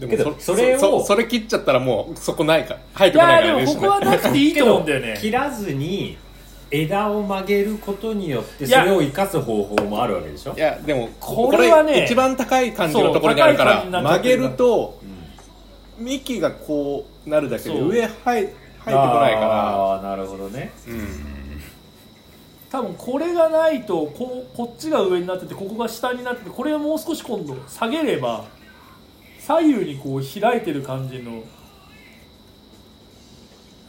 けでもどそれをそそれ切っちゃったらもうそこないから生えいてこないやからねでもここはなくていいと思うんだよね。切らずに枝を曲げることによっていやそれを生かす方法もあるわけでしょ？いやでもこれはね一番高い感じのところにあるからそう高い感じになっちゃってる曲げると幹がこうなるだけでそう。上生え生えてこないかああなるほどね。らうん。多分これがないとこうこっちが上になっててここが下になっててこれをもう少し今度下げれば左右にこう開いてる感じの。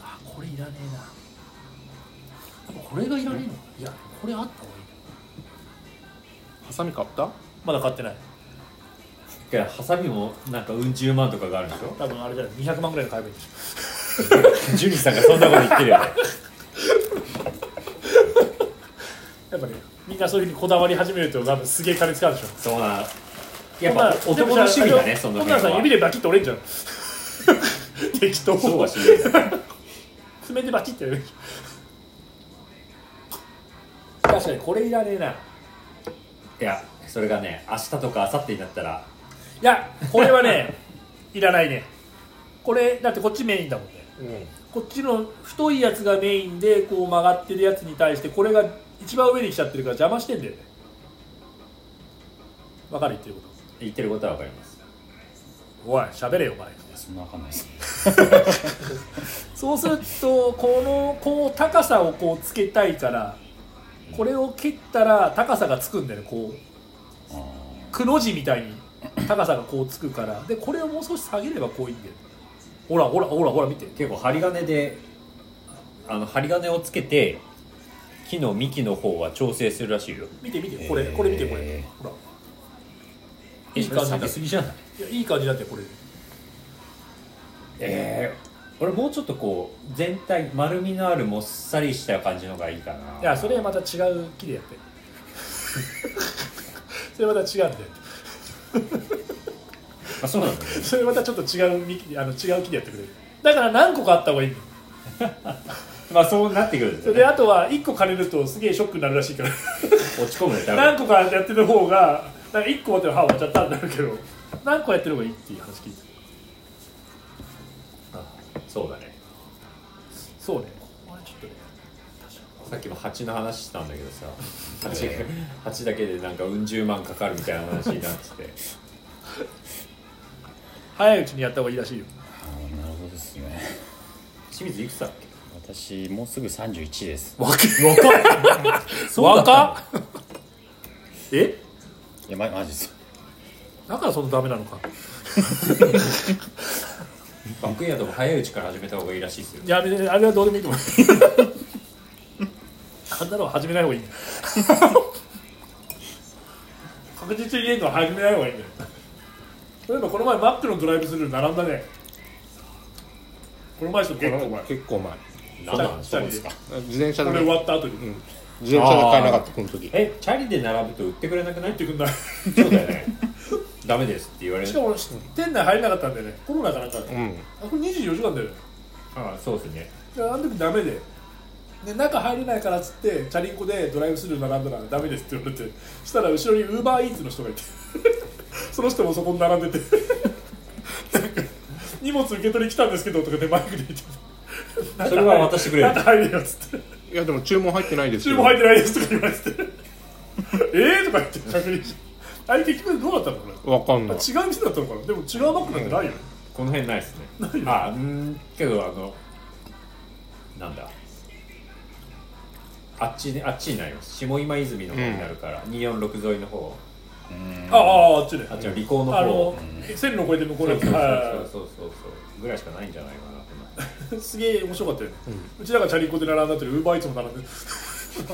あこれいらねえな。やっぱこれがいらねえの？いやこれあった方がいい。ハサミ買った？まだ買ってない。いやハサミもなんかうん十万とかがあるんでしょ？多分あれじゃない200万ぐらいの買えばいいんでしょジュニさんがそんなこと言ってるよ。ねやっぱねみんなそういうふうにこだわり始めると多分すげえ金使うでしょ。そうなやっぱ男の趣味だねそのこんなのさ指ででバキッと折れんじゃん。適当。そうはしねえんだ爪でバキッてやる。確かにこれいらねえな。いやそれがね明日とか明後日になったら。いやこれはねいらないね。これだってこっちメインだもんね。こっちの太いやつがメインでこう曲がってるやつに対してこれが一番上に来ちゃってるから邪魔してんだよね。わかる言ってるこ言ってることはわかります。とおい喋れよお前。そんなわかんない。で すそうするとこのこう高さをこうつけたいからこれを切ったら高さがつくんだよねこう。くの字みたいに高さがこうつくから。でこれをもう少し下げればこういいんだよ。ほらほらほらほら見て。結構針金であの針金をつけて木の幹の方は調整するらしいよ。見て見てこれこれ見てこれ。ほらいい感じだげすぎじゃない？いやいい感じだってこれ。ええ俺もうちょっとこう全体丸みのあるもっさりした感じのがいいかな。いやそれはまた違う木でやって。それまた違うんだよあそうなんだねそれまたちょっと違う幹あの違う木でやってくれる。だから何個かあった方がいいの。まあそうなってくるんですそれであとは1個借りるとすげえショックになるらしいから。落ち込むね何個かやってる方がなんか1個持ってる歯終わっちゃったんだけど何個やってる方がいいっていう話聞いてそうだね。そうね。ちょっとね。さっきも蜂の話したんだけどさ。蜂蜂だけでなんかうん十万かかるみたいな話になってて。早いうちにやった方がいいらしいよ。あーなるほどですね。清水いくつだっけ？私もうすぐ31です。若っ。若っ。え？いやまマジです。だからそんなダメなのか。バックヤードも早いうちから始めた方がいいらしいですよ。いやあれはどうでもいいと思う。あんなのは始めない方がいいんだよ。確実に言えるのは始めない方がいいんだよ。例えばこの前マックのドライブスルー並んだね。この前と結構前。結構前。何の話チャリでですか。自転車でこれ終わった後に。うん自転車で買えなかったこの時。えチャリで並ぶと売ってくれなくない入ってくんない そうだよね。ダメですって言われる。しかも俺店内入れなかったんだよね。コロナかなんかで。うん。あこれ24時間だよね。ああそうですね。であの時ダメで。で中入れないからっつってチャリンコでドライブスルー並んだらダメですって言われてそしたら後ろにウーバーイーツの人がいて。その人もそこに並んでて。荷物受け取り来たんですけどとかでマイクで言って。それは渡してくれる。中入れよっつっていやでも注文入ってないです注よ文入ってないですとか言われて。て ええとか言って。確認してあれ結局どうだったのこれ？わかんない。あ違う店だったのかな？でも違うバッグなんてないよね。この辺ないですね。あうんけどあのなんだ。あっちねあっちになります下今泉の方になるから、246沿いの方。あああっちであっちの利口の方。あの線路越えて向こうのやつ。はいはいはいそうそうそうそうぐらいしかないんじゃないかな すげえ面白かったよ。ね、うちらがチャリンコで並んだってウーバーイーツも並んで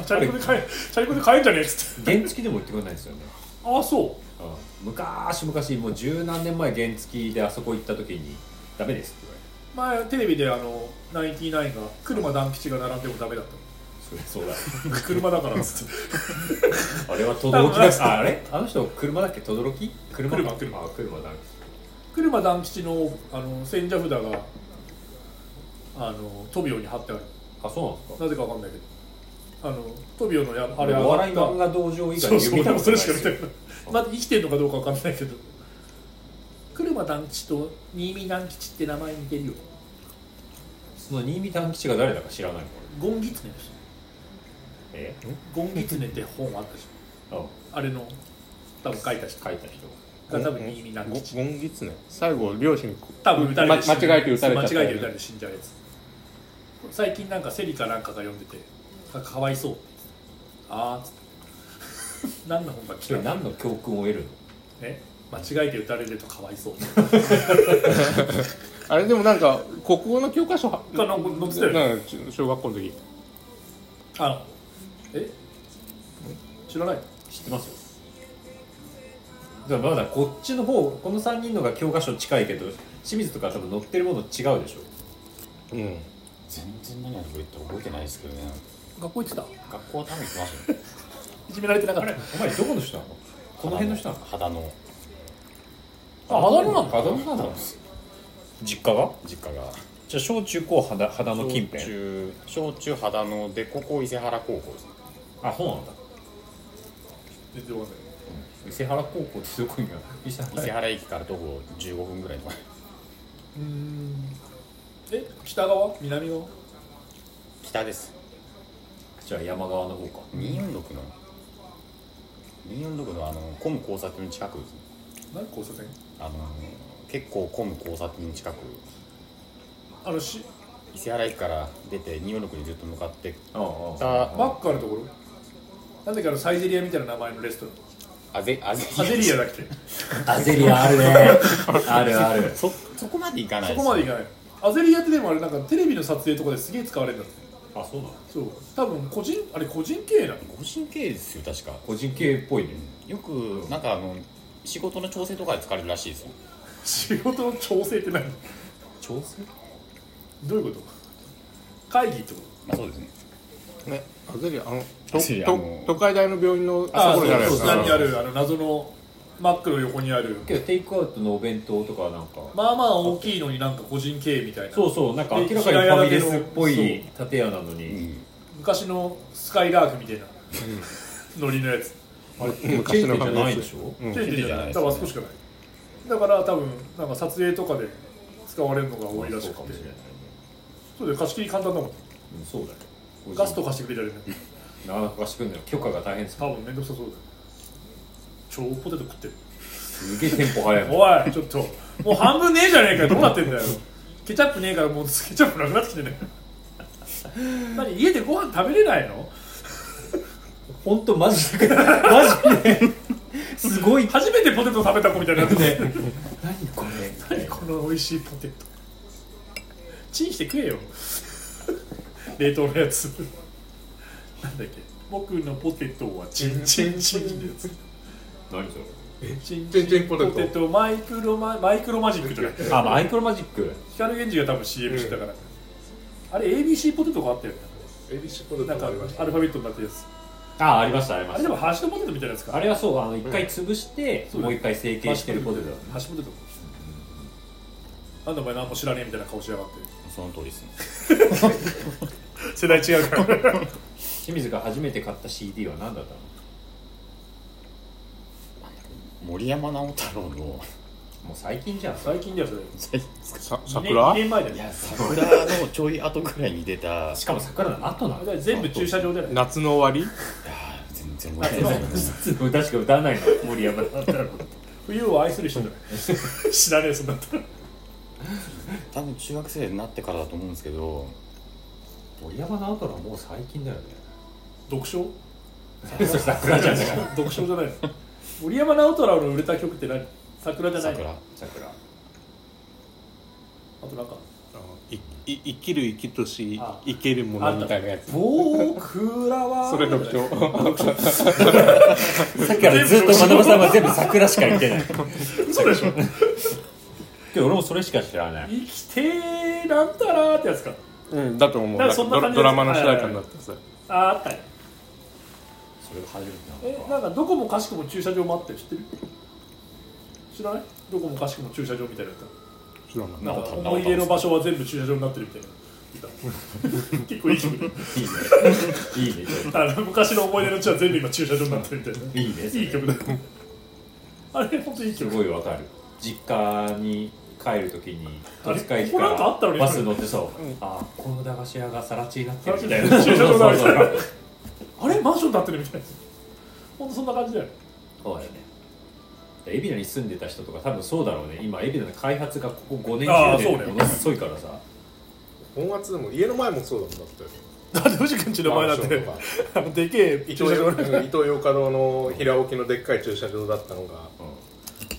チャリンコで買えチャリンコで買えんじゃねえっつって。原付でも売ってくれないんですよね、ああそう。うん、昔昔もう十何年前原付であそこ行った時にダメですって言われて。前テレビであのナインティナインが車団吉が並んでもダメだっそれそうだ。た車だからっつって。あれは轟だああれ？あの人車だっけ？轟？車？車車。車団吉のあの千社札があのトビオに貼ってある。あそうなんですか？なぜかわかんないけど。あのトビオのやあれお笑い漫画道場以そうそう外に見た俺もそれことない。ですよしか見てない。まだ生きてるのかどうかわかんないけど。車山団吉と新見団吉って名前似てるよ。その新見団吉が誰だか知らないの？ゴンギツネですえ？ゴンギツネって本あったでし あょあれの多分書いた人。書いた人。が多分新見団ゴ吉。ゴンギツネ最後両親に多分撃たれ間違えて撃たれちゃった間違えて撃たれて死んじゃうやつ最近なんかセリかなんかが読んでてかかわいそう。ってああっつって。何の本だっけ？それ何の教訓を得るの？ね間違えて撃たれるとかわいそう。あれでもなんか国語の教科書はがなんか載ってたよね。小学校の時。あのえ？知らない。知ってますよ。だからまだこっちの方この3人のが教科書近いけど清水とか多分載ってるもの違うでしょ。うん全然何やるか言って覚えてないですけどね。学校行ってた？学校は多分行ってますよ。いじめられてなかった。お前どこの人なの？この辺の人なの？肌の。あ肌野なの？肌野なの。実家が。実家が？じゃあ小中高肌肌の近辺。小中小中肌のでここ伊勢原高校です。ねあそうなんだ。全然わかんない伊勢原高校ってどこにある？伊勢原。原駅から徒歩15分ぐらいのうーんえ北側？南側？北です。じゃあ山側の方か。246の？246のあの混む交差点の近くですね。何交差点？あの結構混む交差点の近く。あのし伊勢原駅から出て246にずっと向かってああたマックあるところ？なんだっけあのサイゼリアみたいな名前のレストラン？あぜあぜサゼリアだっけ？アゼリアあるね。あるある。そそこまで行かないそこまでいかないアゼリアってでもあれなんかテレビの撮影とかですげえ使われるんだって。あそうなの？そう。多分個人あれ個人経営なの？個人経営ですよ確か。個人経営っぽいね。よくなんかあの仕事の調整とかで使われるらしいですよ。仕事の調整って何？調整？どういうこと？会議ってこまあそうですね。ねあゼリアあのあの都会大の病院のとああそこじゃないですか。下にあるあの謎のマックの横にある。けどテイクアウトのお弁当とかなんか。まあまあ大きいのになんか個人経営みたいな。そうそうなんか明らかにファミレスっぽい建屋なのに、うん。昔のスカイラークみたいな。ノリのやつ。あれチェーン店じゃないでしょ？うん。チェーン店じゃないうんだからあそこしかないだから多分なんか撮影とかで使われるのが多いらしくて。そうかもしれないね。そうで貸し切り簡単だもん。うんそうだよガスと貸してくれたらね。なかなか貸してくんだよ。許可が大変です多分面倒くさそうだよ超ポテト食ってる。すげえテンポ早いもん。おいちょっともう半分ねえじゃねえかよ。どうなってんだよ。ケチャップねえからもうケチャップなくなってきてね。何家でご飯食べれないの？本当マジで。マジで。すごい。初めてポテト食べた子みたいになってて何これ。何この美味しいポテト。チンして食えよ。冷凍のやつ。なんだっけ？僕のポテトはチンチンチンのやつ何それ？チンチンチンポテトマイクロママイクロマジックじゃないあマイクロマジック。光源氏が多分 CM してたから、あれ ABC ポテトがあったよね。ABC ポテなんかアルファベットになってるやつ。あありましたありまあれしたでもハッシュドポテトみたいなやつか。あれはそうあの一回潰して、うんもう一回成形してるポテト。だハッシュポテト。なんでお前何も知らねえみたいな顔しやがって。その通りですね。世代違うから。清水が初めて買った CD は何だったの？森山直太朗の。もう最近じゃん。最近だよそれ。さ2年桜？2年前だよ。いや桜のちょい後ぐらいに出た。しかも桜の後なの？全部駐車場じゃない夏の終わり？全然覚えてない。確か歌わないの森山だったら冬を愛する人じゃない知らねえそんなったら多分中学生になってからだと思うんですけど。森山直太朗はもう最近だよね。読書？それ桜じゃ 読書じゃないの森山直太朗の売れた曲って何？桜じゃないの？桜桜。あとなんか？いい生きる生きとしあ生けるものみたいなやつ。僕らは。それ読書 さっきからずっと学さんは全部桜しか言ってない。嘘でしょ？けど俺もそれしか知らない。生きてーなんたらーってやつか。うんだと思う。ドラマの主題歌になってさあーあったねそれが初めてなえなんかどこもかしくも駐車場もあって知ってる？知らない？どこもかしくも駐車場みたいなやつ。知らない。なんか思い出の場所は全部駐車場になってるみたいな。歌結構いい曲でいいね。いいね。あの昔の思い出の地は全部今駐車場になってるみたいな。いいね。い曲だ。あれ本当いいす曲ごいわかる。実家に帰るときに戸塚駅からバス乗ってそう、うん。あこの駄菓子屋が更地になってるみみたいたいな。な 駐車場があるそうそうあれ？マンション建ってるみたいな。ほんとそんな感じだよ。そうだよね。海老名に住んでた人とか多分そうだろうね。今海老名の開発がここ5年10あーそうね年でものすごいからさ。本圧でも家の前もそうだもんだって。だって藤君ちの前だって。マンションとかあのでけえ伊駐車場。伊東洋華堂の平置きのでっかい駐車場だったのがう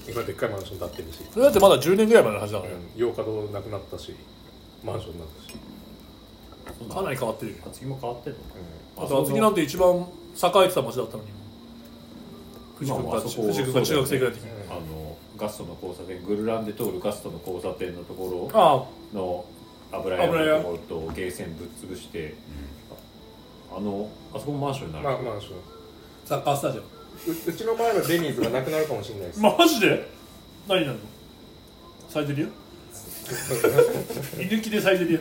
今でっかいマンション建ってるし、それだってまだ10年ぐらい前の話だからねうん、洋華堂なくなったしマンションになったし、んかなり変わってるよ。厚木も変わってんの？あと厚木なんて一番栄えてた町だったのに。藤君がまあまあそこ藤君が中学生ぐらいの時に。あのガストの交差点グルランで通るガストの交差点のところあの油屋のところとゲーセンぶっ潰して、あのあそこもマンションになる、まあマンション。あサッカースタジアムううちの前のデニーズがなくなるかもしれないです、マジで？何なの？サイゼリヤ？居抜きでサイゼリヤ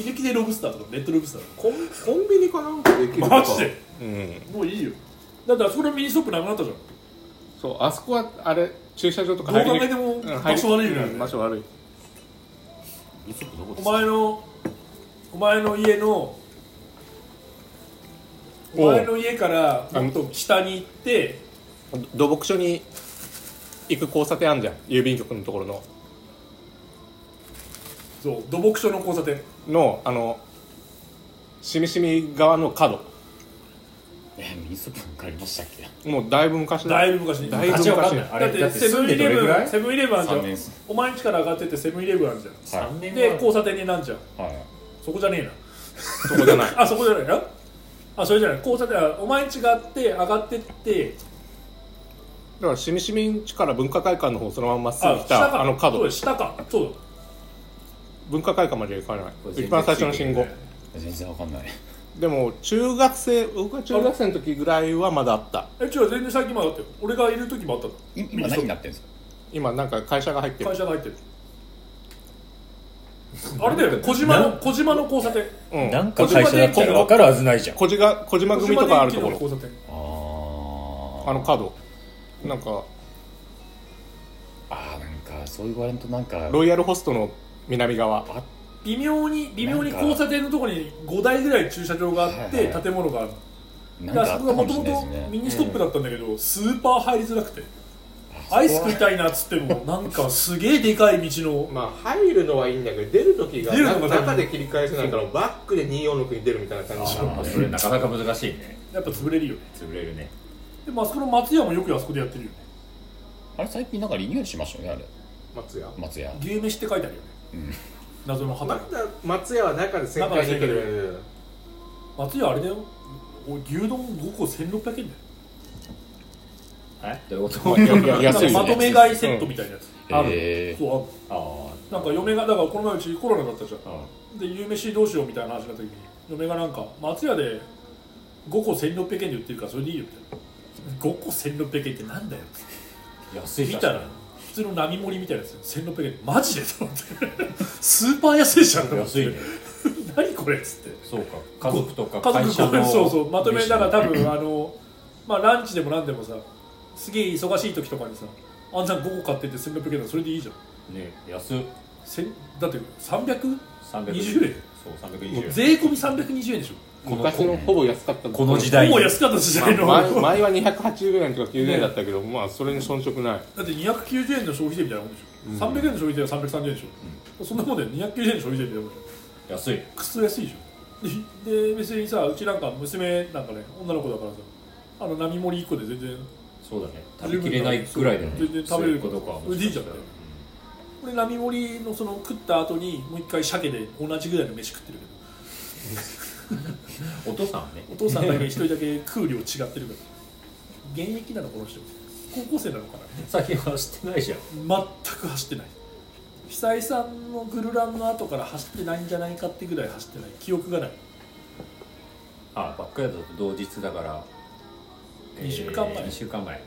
居抜きでロブスターとかレッドロブスターコンコンビニかなんかできるか。マジで？うん。もういいよ。だってあそこのミニストップなくなったじゃん。そうあそこはあれ駐車場とかどう考入りえてもうん場所悪いよね。うん場所悪い。ミスどこでお前のお前の家のお前の家からもっと北に行って土木所に行く交差点あるじゃん。郵便局のところのそう土木所の交差点のあのしみしみ側の角。えミニストップなんかありましたっけ？もうだいぶ昔だ。いぶ昔。にだいぶ昔。あだってれだって住んセブンイレでどれぐらい？ブンセブンイレブンあるじゃ3ん年。ですお前ん家から上がってってセブンイレブンあるじゃん。はい。3年で交差点になんじゃん。はい。そこじゃねえな。そこじゃない。あそこじゃないなあそれじゃない。交差点あお前ん家があって上がってって。だからしみしみんちから文化会館の方そのまままっすぐ来あ下か。たあの角。そうだ下か。そうだ文化会館まで行かない。一番最初の信号。全然わかんない。でも中学生僕が中学生の時ぐらいはまだあった。え違う全然最近まであったよ。俺がいる時もあった今何になってるんですか？今なんか会社が入ってる。会社が入ってる。あれだよね小島の小島の交差点。うん。なんか会社だったら分かるはずないじゃん。小島小島組とかあるところ。小島電機の交差点。あの角。なんかあーなんかそう言われるとなんかロイヤルホストの南側。あ微妙に微妙に交差点のところに5台ぐらい駐車場があってはいはい。建物がある。だからそこがもともとミニストップだったんだけど、スーパー入りづらくて。アイス食いたいなっつっても なんかすげえでかい道の。まあ入るのはいいんだけど出る時が出るのがな中で切り返せないからバックで246に出るみたいな感じ。あーそれなかなか難しいね。やっぱ潰れるよ。ね潰れるね。でもあそこの松屋もよくあそこでやってるよね。あれ最近なんかリニューアルしましたよねあれ。松屋。松屋。牛飯って書いてあるよね。うん謎のまた松屋は中で旋回できる。松屋あれだよ。お牛丼5個1600円だよ。え？どういうこと？なんかまとめ買いセットみたいなやつ、ある。そうある。あなんか嫁がだからこの前うちコロナだったじゃん。あで夕飯どうしようみたいな話になった時に嫁がなんか松屋で5個1600円で売ってるからそれでいいよみたいな5個1600円ってなんだよ安い見たら普通の並盛りみたいなやつ1600円。マジでと思って。スーパー安いじゃんと思って安いね 何これっつって。そうか。家族とか家会社の族そうそう。まとめだから多分あのまあランチでも何でもさすげえ忙しい時とかにさあんちゃん5個買ってって1600円だそれでいいじゃん。ね安っ。せんだって 300? 320 20円。そうも320円。う税込み320円でしょ昔のほぼ安かったこの時代。ほぼ安かった時代の、まあ前前は280円とか90円だったけど、まあそれに遜色ない。だって290円の消費税みたいなもんでしょ、300円の消費税は330円でしょ、そんなもんで290円の消費税みたいなもんでしょ。安い。くっそ安いでしょ。でで別にさうちなんか娘なんかね女の子だからさあの並盛り1個で全然そうだね。食べきれないぐらいだよね。全然食べれることかそれでい。いじゃん。ね俺並盛りのその食った後にもう一回鮭で同じぐらいの飯食ってるけど お父さんはね。お父さんだけ一人だけ食う量違ってるから。現役なのこの人。高校生なのかな。最近走ってないじゃん。全く走ってない。久井さんのグルランの後から走ってないんじゃないかってぐらい走ってない。記憶がない。あバックヤードと同日だから。二週間前。2週間前。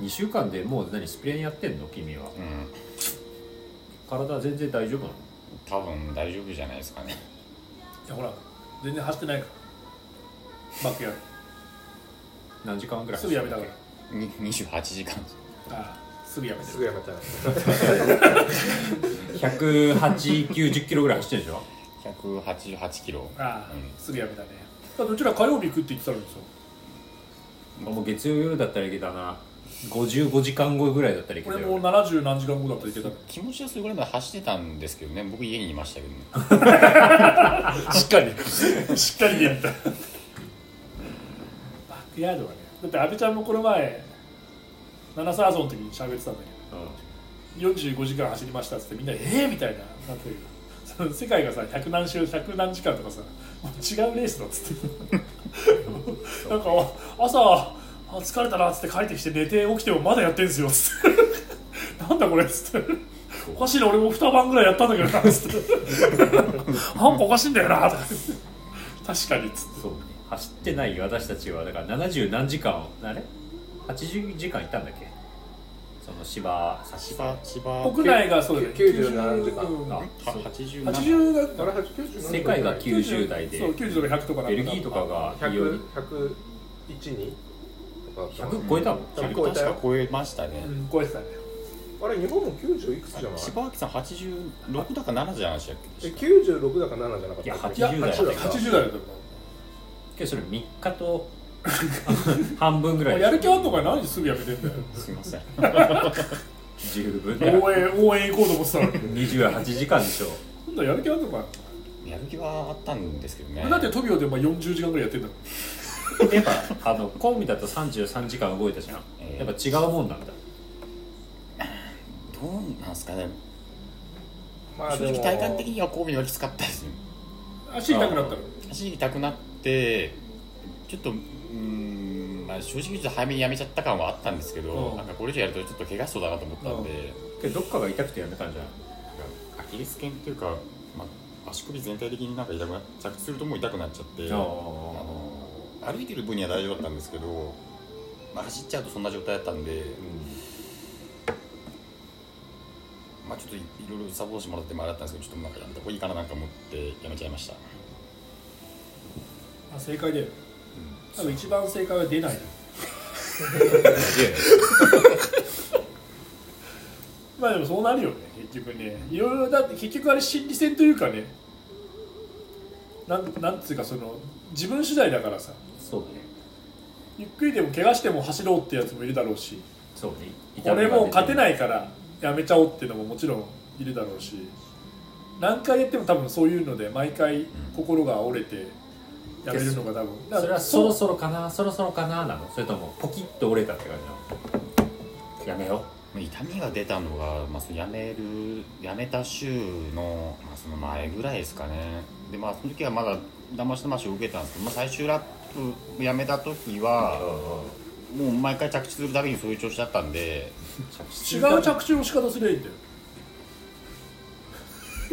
2週間でもう何スプレーやってんの？君は。うん、うん、体全然大丈夫なの？多分大丈夫じゃないですかねいやほら全然走ってないから。バックやる何時間ぐらいすぐやめたから。に28時間。あすぐやめてる。すぐやめちゃう18090キロぐらい走ってるでしょ？188キロ。ああ、うん。すぐやめたね。だうちら火曜日行くって言ってたのにさ。もう月曜夜だったらいけたな55時間後ぐらいだったらいけた俺もよ70何時間後だったら行けた。の気持ちはそれぐらいまで走ってたんですけどね僕家にいましたけどね。しっかり。しっかり言った。バックヤードはねだって阿部ちゃんもこの前七サーゾンの時に喋ってたんだけど45時間走りましたっつってみんな「ええー!」みたいななってる。けどその世界がさ100何周100何時間とかさもう違うレースだっつって。なんか朝あ疲れたなっつって帰ってきて寝て起きてもまだやってんすよ。っつってなんだこれっつって。おかしいな俺も2晩ぐらいやったんだけどなっつって。なんかおかしいんだよな。とか確かにっつって。そう。ね走ってない私たちはだから70何時間あれ？80時間いたんだっけ？その芝芝芝。国内がそうだね。97時間。う。んあは87 80だったあれ80世界が90代で。そう90とか100とかなんかベルギーとかがいよ100 101にとか。100超えたもん100超えたよ。確か超えましたね、うん超えてたね。あれ日本も90いくつじゃない？柴脇さん86だか7じゃないでしたっけ？え96だか7じゃなかったいやいや80代80 80代だったけどそれ3日と 半分ぐらい。やる気あんのか何すぐやめてんだよ。すいません。十分応援応援行こうと思ってたのに。28時間でしょ。今度やる気あんのかやる気はあったんですけどね。だってトビオでまあ40時間ぐらいやってんだ やっぱあのコンビだと33時間動いたじゃん。ええやっぱ違うもんなんだ。どうなんですかね。正まあでも。直体感的には神戸がきつかったですよ。足痛くなったの？走りたくなってちょっとうーん、まあ、正直言うと早めにやめちゃった感はあったんですけど、うん。なんかこれ以上やるとちょっと怪我しそうだなと思ったんで、けどどっかが痛くてやめたんじゃん。アキレス腱っていうか、まあ、足首全体的になんか痛くな着地するともう痛くなっちゃって歩いてる分には大丈夫だったんですけど、まあ、走っちゃうとそんな状態だったんで、まあ、ちょっといいろいろサポートしてもらってもあれだったんですけどちょっとなんかやめた方がいいかななんか思ってやめちゃいました。あ正解だよ多分一番正解は出ない。まあでもそうなるよね結局ね。いろいろだって結局あれ心理戦というかね。なんなんつうかその自分次第だからさそうね。ゆっくりでも怪我しても走ろうってやつもいるだろうしそうね。これもう勝ていないからやめちゃおうっていうのももちろんいるだろうし何回やっても多分そういうので毎回心が折れてやめるのが多分。だからそれはそろそろかなそろそろかななの？それともポキッと折れたって感じなの？やめよ痛みが出たのが、まあ、その辞める辞めた週の,、まあその前ぐらいですかね。でまあその時はまだ騙し騙しを受けたんですけど、まあ、最終ラップ辞めた時はもう毎回着地するたびにそういう調子だったんで違う着地の仕方すりゃいいんだよ。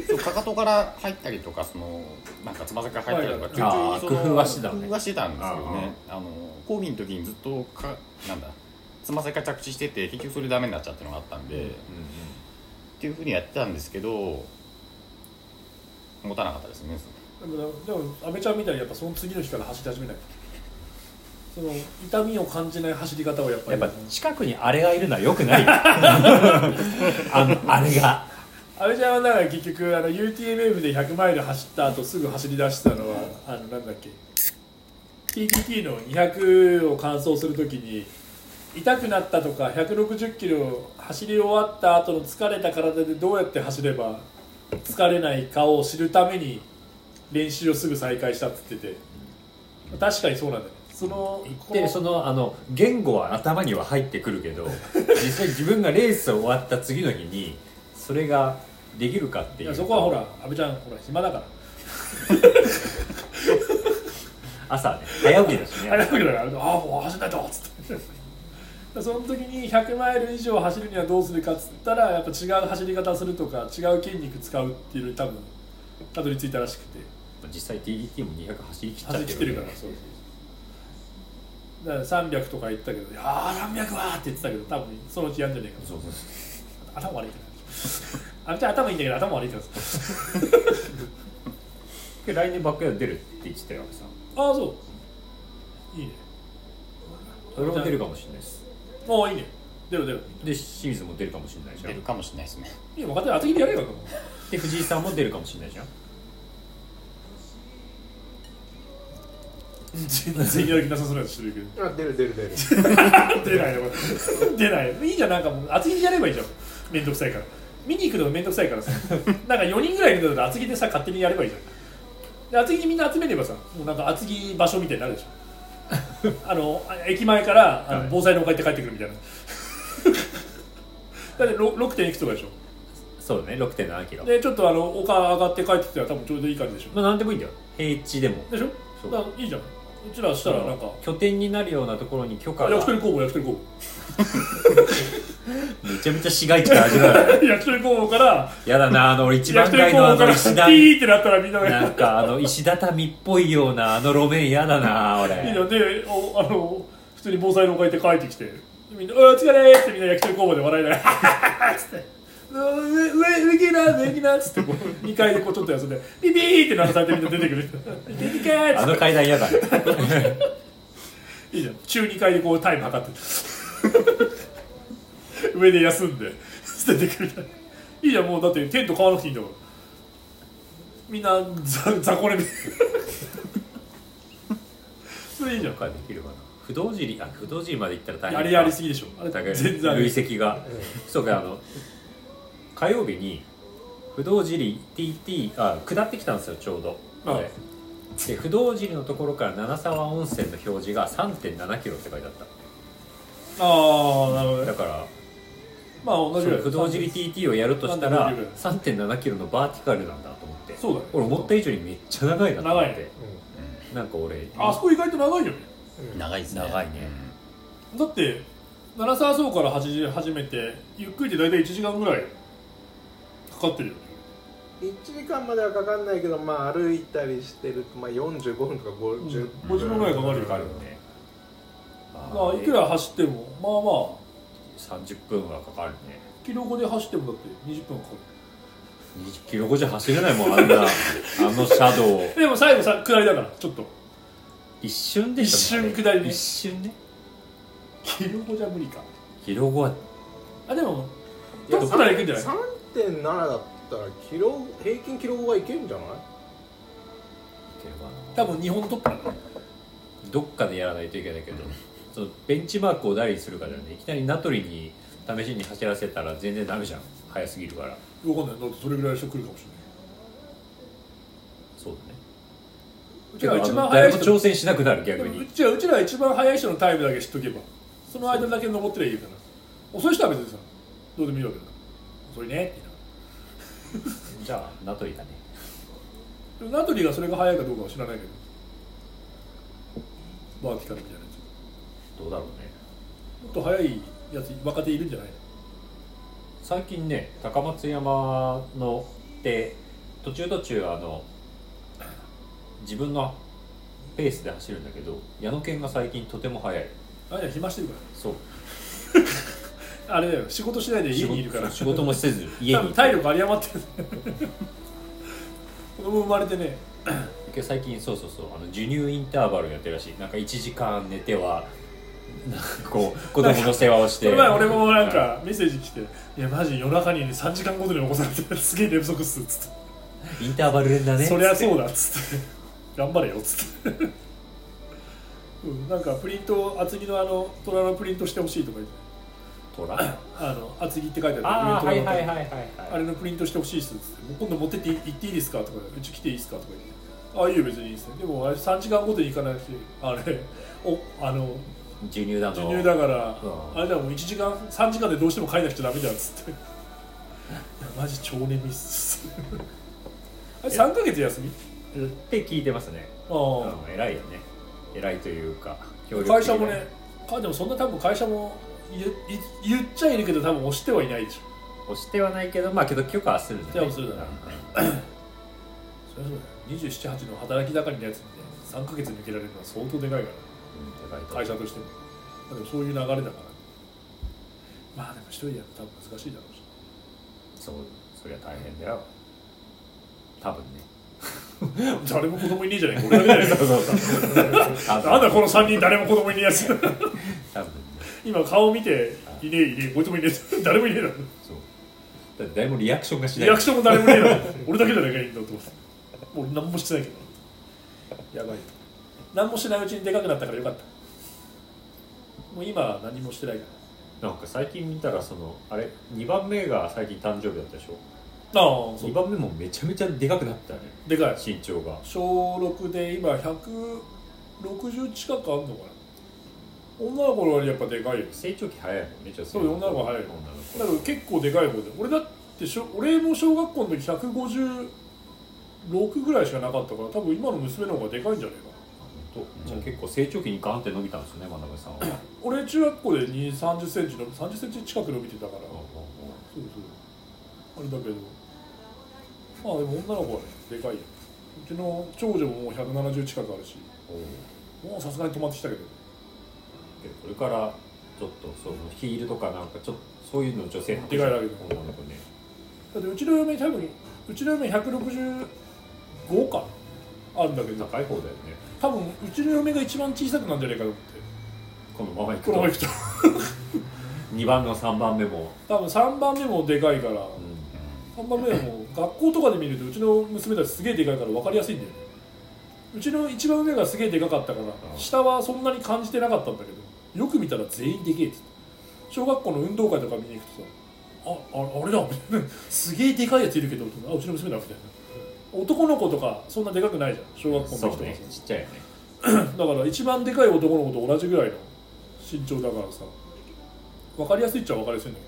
そうかかとから入ったりとかそのなんかつま先から入ったりとかはいちょい。ちょいそのあー工夫はしてたのね。工夫はしてたんですけどね。あの講義の時にずっとかなんだつま先から着地してて結局それダメになっちゃったのがあったんで、っていうふうにやってたんですけど持たなかったですねでもでも阿部ちゃんみたいにやっぱその次の日から走り始めないその痛みを感じない走り方をやっぱり。やっぱ近くにあれがいるのはよくない。あのあれが。阿部ちゃんはだから結局あの UTMF で100マイル走った後すぐ走り出したのはあのなんだっけ。TTT の200を完走するときに痛くなったとか160キロ走り終わった後の疲れた体でどうやって走れば疲れないかを知るために練習をすぐ再開したって言ってて。確かにそうなんだよね。その言ってるそのあの言語は頭には入ってくるけど 実際自分がレース終わった次の日にそれができるかっていう。いやそこはほら阿部ちゃんほら暇だから。朝ね早起きだしね。あれだけだからああもう走んないとっつって。その時に100マイル以上走るにはどうするかっつったらやっぱ違う走り方するとか違う筋肉使うっていう多分たどり着いたらしくて実際 TDT も200走り切っちゃってきってるから。そうそうだから300とか言ったけど「いやー300は!」って言ってたけど多分そのうちやんじゃねえかそうそう頭悪いからあれじゃ頭いいんだけど頭悪いからさで 来年バックヤード出るって言ってたよさああそう。いいね。それも出るかもしれないです。ああいいね。出る出るで清水も出るかもしれないじゃん。出るかもしれないですね。いや分かってる厚木でやればで藤井さんも出るかもしれないじゃん全然やる気なさそうなやつしてるけど。あ出る出る出る。出ないよ。出ない。よいいじゃん。なんかもう厚木でやればいいじゃん。めんどくさいから。見に行くのめんどくさいからさ。なんか4人ぐらいいるんだったら厚木でさ勝手にやればいいじゃん。で厚木にみんな集めればさもうなんか厚木場所みたいになるでしょ。あのあ駅前からあのはい。防災の丘行って帰ってくるみたいな。だってろ 6. 点いくつとかでしょ。そうだね。6 7キロ。でちょっとあの丘上がって帰ってきたら多分ちょうどいい感じでしょ。まあ何でもいいんだよ。平地でも。でしょ？そう。だいいじゃんうちらしたらなんか。拠点になるようなところに許可が。焼き鳥工房焼き鳥工めちゃめちゃ市街地から始まる房焼き鳥工房からやだなあの俺一番焼き鳥街のあ工房からピの石畳ーってなったらみんなが。なんかあの石畳っぽいようなあの路面やだな俺。いいのでおあの普通に防災の丘行って帰ってきて。みんな「お疲れ!」ってみんな焼き鳥工房で笑いながら。つって「上上上行けな上行けな」っつってこう2階でこうちょっと休んでピピーって鳴らされてみんな出てくる「出てけー!」っつってあの階段やだ。ねいいじゃん。中2階でこうタイム測って。上で休んで出てくるいいじゃんもう。だってテント買わなくていいんだからみんなざ雑魚寝みたいな。それいいじゃんできるかな。不動尻あ不動尻まで行ったら大変あれやりすぎでしょ。あれ全然あれ累積が。そうかあの火曜日に不動尻 TT あ下ってきたんですよちょうど。あこれで不動尻のところから七沢温泉の表示が3 7キロって書いてあっああなるほどだからまあ同じぐらい。不動尻 TT をやるとしたら3.5キロ3 7キロのバーティカルなんだと思って。そうだよ俺思った以上にめっちゃ長いなと思っ長てなんか俺あそこ意外と長いよね。長いですね。長いね。だって七沢荘から始め始めてゆっくりで大体1時間ぐらいかかってるよ。ね1時間まではかかんないけどまあ歩いたりしてるとまあ45分とか50分、50分ぐらいかかるよかかるよねまあいくら走ってもまあまあ。30分はかかるね。キロ5で走ってもだって20分かか20キロ後じゃ走れないもんあんな あの車道。るでも最後さ下りだからちょっと。一瞬でしょ一瞬下りね。一瞬ね。キロ5じゃ無理か。キロ後はあでもどっから行くんじゃない？3.7だったらキロ平均キロはいけるんじゃない？多分日本トップだどっかでやらないといけないけど、そのベンチマークを誰にするかだよね。いきなり名取に試しに走らせたら全然ダメじゃん。速すぎるから。分かんない。だってそれぐらいの人来るかもしれない。そうだね。うちらは一番速い人も挑戦しなくなる逆でもうにちらうちらは一番速い人のタイムだけ知っとけば。その間だけ登ってりゃいいから遅い人は別にさどうでもいいわけだ遅いね。って言いながじゃあ名取だね。らでもナトリがそれが速いかどうかは知らないけど。バーティカルみたい。なやどうだろうね。つもっと速いやつ若手いるんじゃない？最近ね高松山のって途中途中あの自分のペースで走るんだけど矢野犬が最近とても速い。あれは暇してるかそう。ら あれだよ仕事しないで家にいるから。仕事もせず 家多に分体力有り余ってる子供生まれてね最近そうそうそうあの授乳インターバルやってるらしい。なんか1時間寝てはなんかこう 子供の世話をして。この前俺もなんかメッセージ来て「いやマジ夜中にね3時間ごとに起こされて すげえ寝不足っす」っつって。インターバル練だね。そりゃそうだっつって。頑張れよっつって、うん、なんかプリント厚木のあの虎のプリントしてほしいとか言ってあの厚木って書いてあああるイベントのはいはいはいはいはい。あれのプリントしてほしいっすっつって今度持ってって行っていいですかとかうち来ていいですかとか言って。ああいいよ別にいいっすね。でもあれ3時間ごとに行かないしあれおあの授乳だの授乳だから、うん。あれだもう1時間3時間でどうしても帰らなくちゃダメだっつって。いやマジ超眠いっす。あれ3ヶ月休み？って聞いてますね。あうん偉いよね。偉いというか会社もねかでもそんな多分会社も言っちゃいるけど多分押してはいないでしょ。押してはないけどまあけど許可はするんだね。するだろそりゃそうだよ。278の働き盛りのやつにね3ヶ月抜けられるのは相当でかいかうんら会社としても。まあでもそういう流れだから。まあでも一人でやると多分難しいだろうし。そうそりゃ大変だよ。多分ね。誰も子供いねえじゃないか。俺だけ なんだこの3人誰も子供いねえやつ。多分ね今顔見ていねえいねえこいつもいねえ 誰もいねえだろ。そう。だって誰もリアクションがしない。リアクションも誰もねえだろ。俺だけじゃないかいいんだと。思ってもう何もしてないけど。やばい。何もしないうちにでかくなったからよかった。もう今は何もしてないかなんか最近見たらそのあれ2番目が最近誕生日だったでしょ？らああそう。2番目もめちゃめちゃでかくなったよね。でかい。身長が。小6で今160近くあんのかな女の子の割にやっぱでかいよ成長期早いもんねちょっとそう女の子早い女の子だから結構でかい方で。俺だってしょ俺も小学校の時156ぐらいしかなかったから多分今の娘の方がでかいんじゃな。いかじゃあ結構成長期にガンって伸びたんですよね真鍋さんは。俺中学校で2 3 0センチの3 0センチ近く伸びてたから。そうそう。あれだけど。まあでも女の子はねでかいよ。うちの長女ももう170近くあるし。もうさすがに止まってきたけどでこれからちょっとそのヒールとかなんかちょっとそういうの女性でかいだけど女の子ね。だってうちの嫁多分うちの嫁165かあるんだけど。高い方だよね。多分うちの嫁が一番小さくなるんじゃないかと思って。このままいくと。このままいくと。2番の3番目も、多分3番目もでかいから。うん。3番目はもう学校とかで見るとうちの娘たちすげえでかいから分かりやすいんだよね。うちの一番上がすげえでかかったからうん。下はそんなに感じてなかったんだけどよく見たら全員でけえって言って小学校の運動会とか見に行くとさあああれだ。すげえでかいやついるけどあうちの娘だみたいな。男の子とかそんなでかくないじゃん。小学校の時とか。そうね。ちっちゃいよね。だから一番でかい男の子と同じぐらいの身長だからさ分かりやすいっちゃ分かりやすいんだ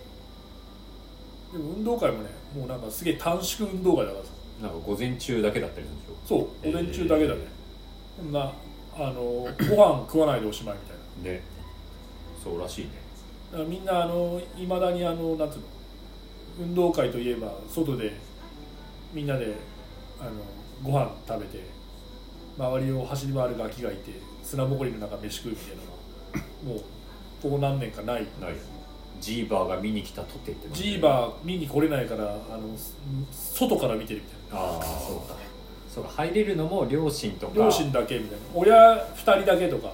けど。でも運動会もねもうなんかすげえ短縮運動会だからさ。なんか午前中だけだったりするでしょ？そう午前中だけだね、そんなあのご飯食わないでおしまいみたいな。ねそうらしいね。だからみんなあのいまだにあのなんつうの？運動会といえば外でみんなであのご飯食べて周りを走り回るガキがいて砂ぼこりの中飯食うみたいなのがもうここ何年かない。ない。よジーバーが見に来たとてってジーバー見に来れないからあのす外から見てるみたいな。ああそうか。そうか入れるのも両親とか。両親だけみたいな。親2人だけとか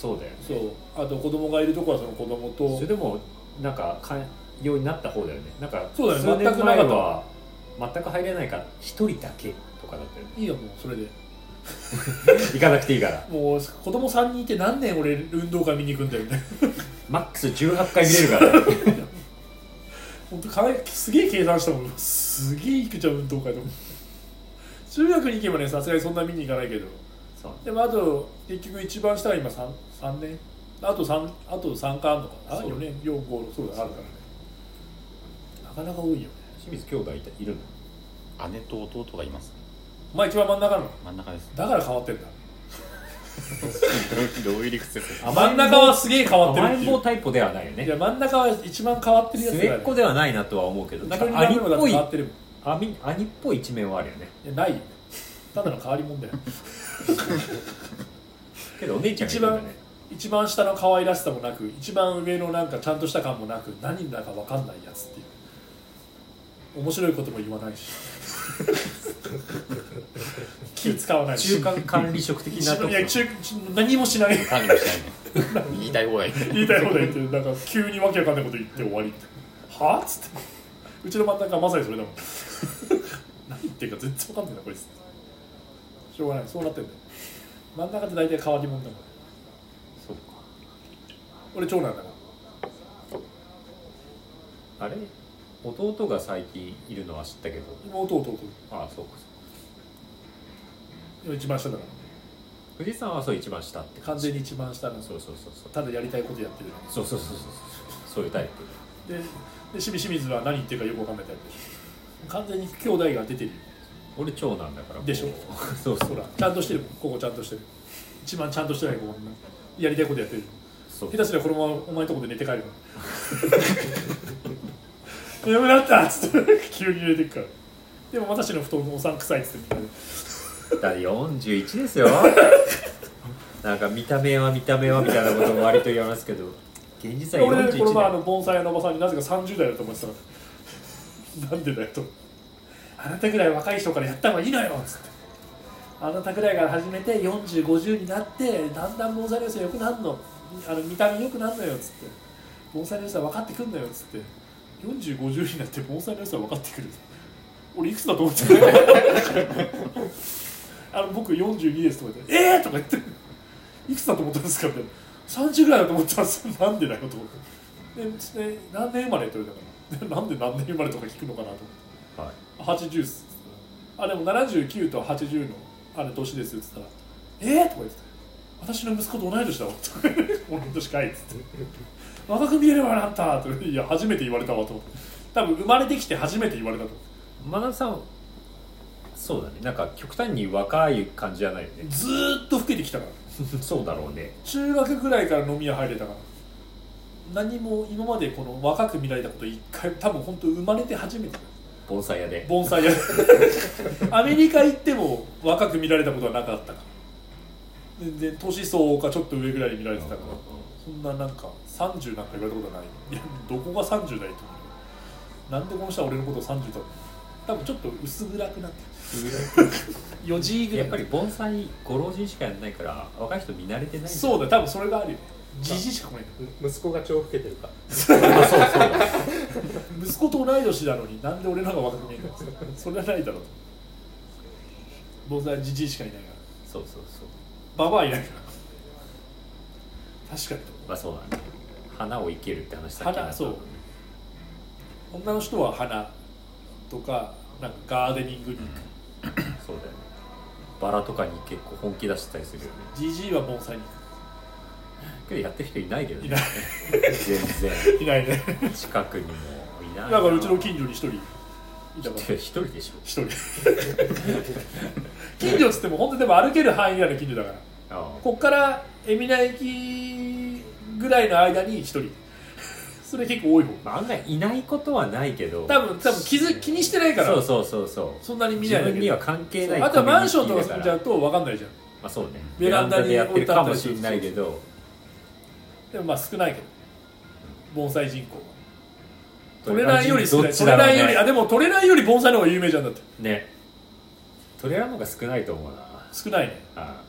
そうだよね。そう。あと子供がいるとこはその子供と。それでもなんか寛容になった方だよね。なんかそうだよね。全くなかった。全く入れないから一人だけとかだったよね。いいよもうそれで。行かなくていいから。もう子供3人いて何年俺運動会見に行くんだよみたいなマックス18回見れるから。ね本当かすげえ計算したもん。すげえ行くじゃん運動会と。か中学に行けばねさすがにそんな見に行かないけど。そう。でもあと結局一番下は今 3, 三年。あと3あと3回あるのかな。そう。4年4 5そうだあるからね。なかなか多いよね。清水兄弟いたいるの？姉と弟がいます。まあ一番真ん中なの。真ん中です。だから変わってんだ。どういう理屈ですか真ん中はすげえ変わってる甘えん坊タイプではないよね。いや真ん中は一番変わってるやつ末っ子ではないなとは思うけどなんか人にダメのだっ兄っぽいて変わってるもん。兄兄っぽい一面はあるよね。いやないよただの変わり者だよ。けどお姉ちゃんがいるんだね一番下の可愛らしさもなく一番上のなんかちゃんとした感もなく何だか分かんないやつっていう。面白いことも言わないし。気使わないし。中間管理職的なとこいや中何もしない。何もしない。ね言いたい放題。言いたいこと言ってなんか急にわけわかんないこと言って終わりはあっつって。うちの真ん中はまさにそれだもん。何言ってるか全然わかんないなこいつ。しょうがない。そうなってんだよ。真ん中って大体変わり者だから俺長男だから。あれ？弟が最近いるのは知ったけど。妹弟。ああそうか。一番下だから。藤井さんはそう一番下って。完全に一番下の。そうそうそうそう。ただやりたいことやってるそうそうそうそうそう。いうタイプ。でで清水清水は何言ってるかよくわかんないタイプ。でしょ完全に兄弟が出てる。よ俺長男だから。でしょ？そうそう。ほらちゃんとしてる。ここちゃんとしてる。一番ちゃんとしてないここやりたいことやってる。そう下手すりゃこのままお前のとこで寝て帰る眠な ったっつって。急に入れてくから。でも私の布団おさん臭いっつってだって41ですよ。なんか見た目は見た目はみたいなことも割と言われますけど。現実は俺ねこの前あ41の盆栽のおばさんになぜか30代だと思ってた。なんでだよと。あなたぐらい若い人からやった方がいいのよっつって。あなたぐらいから始めて4050になってだんだん盆栽の良さ良くなるのあの見た目良くなるのよっつって。盆栽の良さ分かってくんだよっつって。4050になって盆栽の良さ分かってくる俺いくつだと思ってる？あの僕42ですとか言って「えー!」とか言って「いくつだと思ったんですか?」みたいな「30ぐらいだと思ってます」なんでだよと思って。で、ね、何年生まれって言われたからなんで何年生まれとか聞くのかなと思って。はい。80っす。あでも79と80のあれ年ですって言ったら「えー!」とか言ってた私の息子と同い年だわ」とか「同い年かい」っつって「若く見えればなった」と。いや初めて言われたわと思って。多分生まれてきて初めて言われたと思真田さんそうだね。なんか極端に若い感じじゃないよね。うずーっと老けてきたから。そうだろうね。中学ぐらいから飲み屋入れたから。何も今までこの若く見られたこと一回多分本当生まれて初めてだ。盆栽屋で。盆栽屋 アメリカ行っても若く見られたことはなかったから全然年相かちょっと上ぐらいに見られてたから。そんななんか30なんか言われたことはない。いやどこが30代と思うなんでこの人は俺のことを30だ多分ちょっと薄暗くなってる。4時ぐらい。やっぱり盆栽ご老人しかやんないから若い人見慣れてないそうだよ。多分それがあるよ。ねじじいしか来ない息子が超老けてるか息子と同い年なのになんで俺の方が若く見えるんですかそれはないだろうと。盆栽じじいしかいないから。そうそうそうババアいない。確かに。まあそうだね。花を生けるって話さっき花そう。女の人は花とかなんかガーデニングに行く。そうだよね。バラとかに結構本気出してたりするよね。じじいは盆栽にけどやってる人いないけどね。いない。全然。行 くいないね。近くにもいない。だからうちの近所に一人。いたから。一人でしょ。一人。近所っつっても本当にでも歩ける範囲内の近所だから。あこっから海老名駅ぐらいの間に一人。それ結構多い方。まあ案外いないことはないけど。多分多分気づ気にしてないから。そうそうそうそう。そんなに見自ないだけで。分には関係ないあとはマンションとか住んじゃうと分かんないじゃん。まあそうね。ベランダにでやってるかもしれないけど。でもまあ少ないけど。盆栽人口は。トレランより少どない。トっちだろうレランよりあねでもトレランより盆栽の方が有名じゃんだって。ね。トレーラーの方が少ないと思うな。少ないね。あい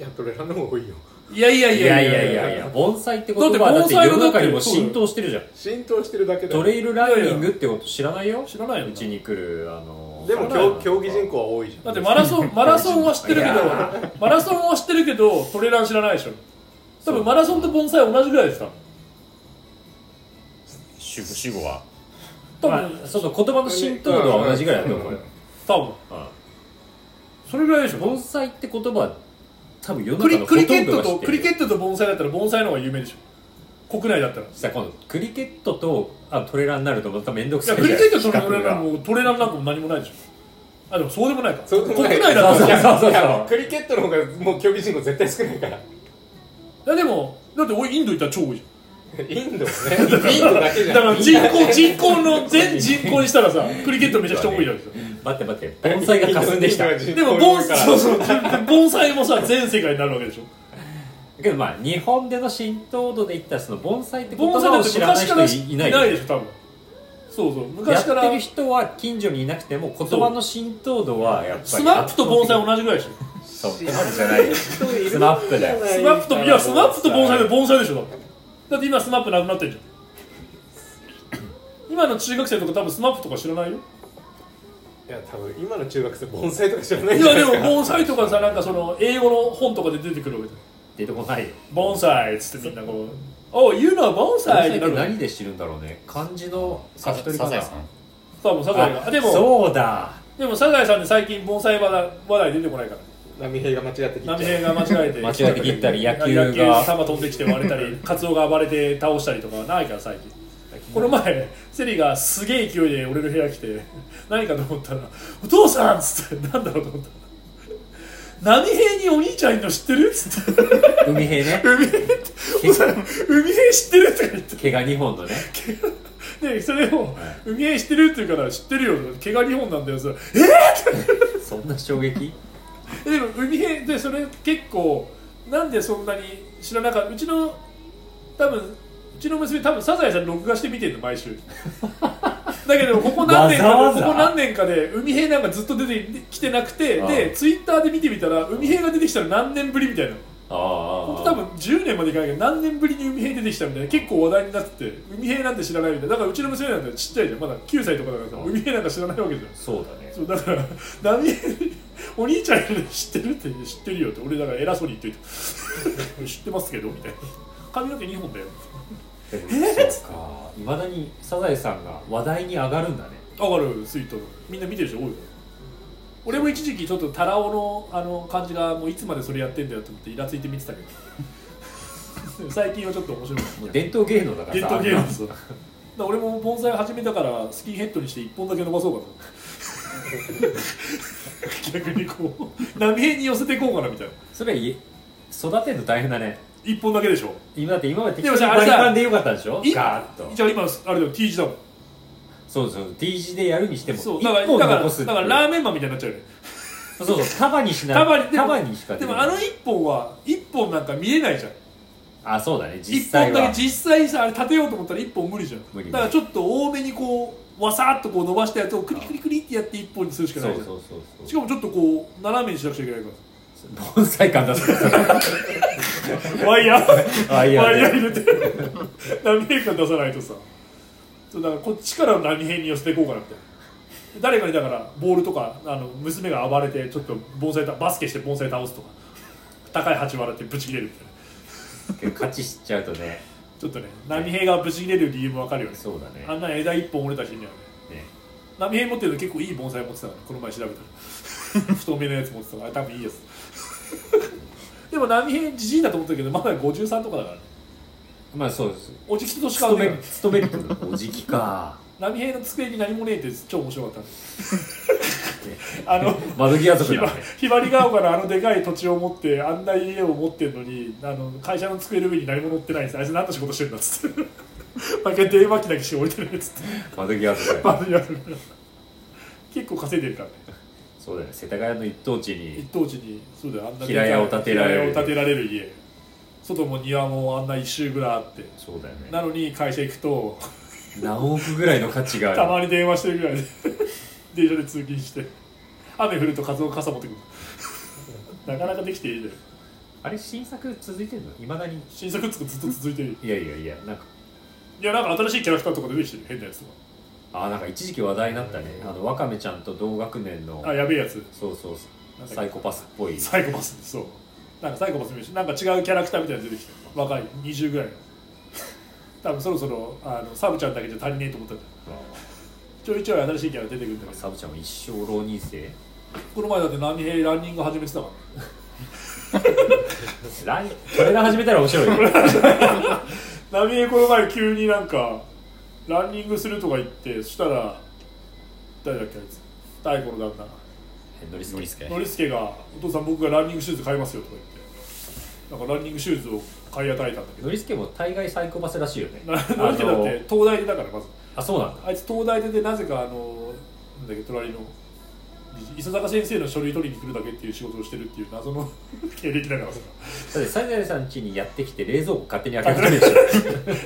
やトレランの方が多いよ。いやいやいいや。いややいやいや盆栽ってだって言葉はだって盆栽の中にも浸透してるじゃん。浸透してるだけでトレイルランニングってこと知らないよ？知らないよ。うちに来るあのでも競競技人口は多いじゃん。だってマラソン マラソンは知ってるけどマラソンは知ってるけどトレラン知らないでしょ。多分マラソンと盆栽同じぐらいですか。主主語は。多ま分あその言葉の浸透度は同じぐらいだと思うよ。多分。うん。それぐらいでしょ。盆栽って言葉は多分世のクリ中のほとクリケットんどが知ってるとクリケットと盆栽だったら盆栽の方が有名でしょ。国内だったら。いさ今度。クリケットとあトレーラーになるとまた面倒くさやいクリケットとトレ比較がランもトレランなんかも何もないでしょ。あでもそうでもないか。そうでもない。国内だったら。そうそうそう。そういやクリケットの方がもう競技人口絶対少ないから。いやでもだって俺インド行ったら超多いじインドはね インドだけじゃんだから人口人口の全人口にしたらさクリケットめちゃくちゃ多いじゃん待って待って盆栽が霞んできた。でも盆そうそう盆栽もさ全世界になるわけでしょ。けどまあ日本での浸透度で言ったらその盆栽って言葉を知らない昔から人いいないいないでしょ多分そうそうや昔から。ってる人は近所にいなくても言葉の浸透度はやっぱりスマップと盆栽同じぐらいでしょ。そうそこまでじゃないよ。スマップだよ。スマップといやスマップと盆栽で盆栽でしょだってだって今スマップなくなってんじゃん。今の中学生とか多分スマップとか知らないよ。いや多分今の中学生盆栽とか知らないじゃやでないですか。も盆栽とかさなんかその英語の本とかで出てくるわけで出てこないよ。盆栽っつってみんなこう「Oh you know 盆盆栽」栽って何で知るんだろうね。漢字のサザエさん。多分サザエが。あでもそうだ。でもサザエさんで最近盆栽話題出てこないから波平が間違って。波平が間違えて。間違えて切ったり野球野球が球飛んできて割れたりカツオが暴れて倒したりとかはないから最近。この前セリがすげえ勢いで俺の部屋来て何かと思ったら「お父さん!」っつってなんだろうと思った。ら「波平にお兄ちゃんいるの知ってる?」っつって。海平ね「海平って海平知ってる?」とか言って。毛が2本のね。でそれを「海平知ってる?」って言うから「知ってるよ」毛が2本なんだよそれえそんな衝撃？でも海辺でそれ結構なんでそんなに知らなかった？うちの多分うちの娘多分サザエさん録画して見てるの毎週。だけどここ何年かわざわざ？でここ何年かで海辺なんかずっと出てきてなくて、ああ。でツイッターで見てみたら海辺が出てきたら何年ぶりみたいな。ああ。僕多分10年までいかないけど何年ぶりに海平出てきたみたいな結構話題になってて海平なんて知らないみたいな。だからうちの娘なんてちっちゃいじゃん。まだ9歳とかだからさう。ん海平なんか知らないわけじゃん。そうだね。そうだから波 お兄ちゃん知ってるって知ってるよって俺だから偉そうに言っといて 知ってますけどみたいな。髪の毛2本だよ。でもそうか。いまだにサザエさんが話題に上がるんだね。上がるスイートみんな見てる人多いよ俺も一時期ちょっとタラオのあの感じがもういつまでそれやってんだよと思ってイラついて見てたけど。最近はちょっと面白い。もう伝統芸能だから伝さ統芸能。ですよだから俺も盆栽始めたからスキンヘッドにして1本だけ伸ばそうかと 逆にこう波平に寄せていこうかなみたいな。それい育てるの大変だね。1本だけでしょ。今だって今まででもさあれでよかったでしょ？いガーッと。じゃあ今あれだよ T 字だもん。そうそう T 字でやるにしてもそう一本だからだからだからラーメンマンみたいになっちゃうよね。そうそう。束にしない束ににしかでもあの1本は1本なんか見えないじゃん。あそうだね実1際は。本だけ実際さあれ立てようと思ったら1本無理じゃん。だからちょっと多めにこうわさっとこう伸ばしたやつをクリクリクリってやって1本にするしかそないじゃん。うそうそうそう。しかもちょっとこう斜めにしなくちゃいけないか盆栽感出すら。ワイヤー？ワイヤー入れて。波平感出さないとさ。そうだからこっちから波平に寄せていこうかなって。誰かにだからボールとかあの娘が暴れてちょっと盆栽たバスケして盆栽倒すとか。高い鉢割れてブチ切れるみたいな。勝ち知っちゃうとねちょっとね波平がブチ切れる理由もわかるよね。そうだね。あんな枝一本折れた日にはね。ね。波平持ってるの結構いい盆栽持ってたからこの前調べたら。太めのやつ持ってたからあれ多分いいやつ。でも波平じじいだと思ったけどまだ53とかだからね。まあそうです。おじきとしか勤め勤めおじきか波平の机に何もねえって超面白かった あの窓際族だ。ねひばりが丘のあのでかい土地を持ってあんな家を持ってるのにあの会社の机の上に何も乗ってないんです。あいつ何の仕事してるんだっつって。毎回電話機だけしか置いてないっつって。窓際族だまよずやる結構稼いでるからね。そうだよね。世田谷の一等地一に等地にそうだよ。あんな平屋を建てられる平屋を建てられる家。外も庭もあんな一周ぐらいあって。そうだよね。なのに会社行くと何億ぐらいの価値がある？たまに電話してるぐらいで。電車で通勤して。雨降るとカツオ傘持ってくる。なかなかできていい。じゃんあれ新作続いてんの？いまだに？新作つくずっと続いてる。いやいやいやなんか。いやなんか新しいキャラクターとか出てきてる。変なやつとあなんか一時期話題になったね。あのワカメちゃんと同学年の。かあやべえやつ。そうそうなんだっけ？サイコパスっぽい。サイコパス。そう。なんかサイコパス見るしなんか違うキャラクターみたいなの出てきて若い。20ぐらいの多分そろそろあのサブちゃんだけじゃ足りねえと思ったんだちょいちょい新しいキャラ出てくるんだけど。サブちゃんも一生浪人生この前だって何平ランニング始めてたから ランこれが始めたら面白いよ。波平この前急になんかランニングするとか言ってそしたら誰だっけあいつ。大悟の旦ノリスノリスケ。那ノリスケが「お父さん僕がランニングシューズ買いますよ」とか言って。なんかランニングシューズを買い与えたんだけどノリスケも大概サイコパスらしいよね。なノリスケだって東大出だからまず。あそうなんだ。あいつ東大出でなぜかあのなんだっけ隣の磯坂先生の書類取りに来るだけっていう仕事をしてるっていう謎の 経歴だからさ。だってサザエさん家にやってきて冷蔵庫勝手に開けてるでしょ。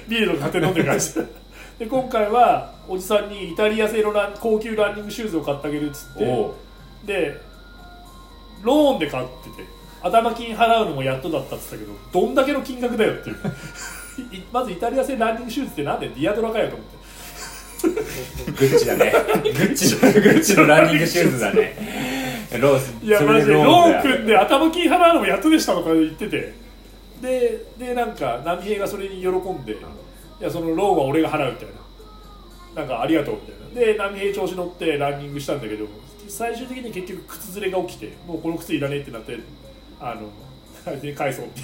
ビールとか勝手に飲んでる感じ で今回はおじさんにイタリア製のラン高級ランニングシューズを買ってあげるっつって。でローンで買ってて頭金払うのもやっとだったっつったけどどんだけの金額だよっていう。いまずイタリア製ランニングシューズってなんで？ディアドラかよと思って。グッチだね。グッチ。のグッチのランニングシューズだね。ロースいやマジでローンだよ。ーン組んで頭金払うのもやっとでしたとか言ってて。ででなんか波平がそれに喜んで、いやそのローンは俺が払うみたいな。なんかありがとうみたいな。で波平調子乗ってランニングしたんだけど最終的に結局靴ずれが起きてもうこの靴いらねえってなってあのあれ で返そうって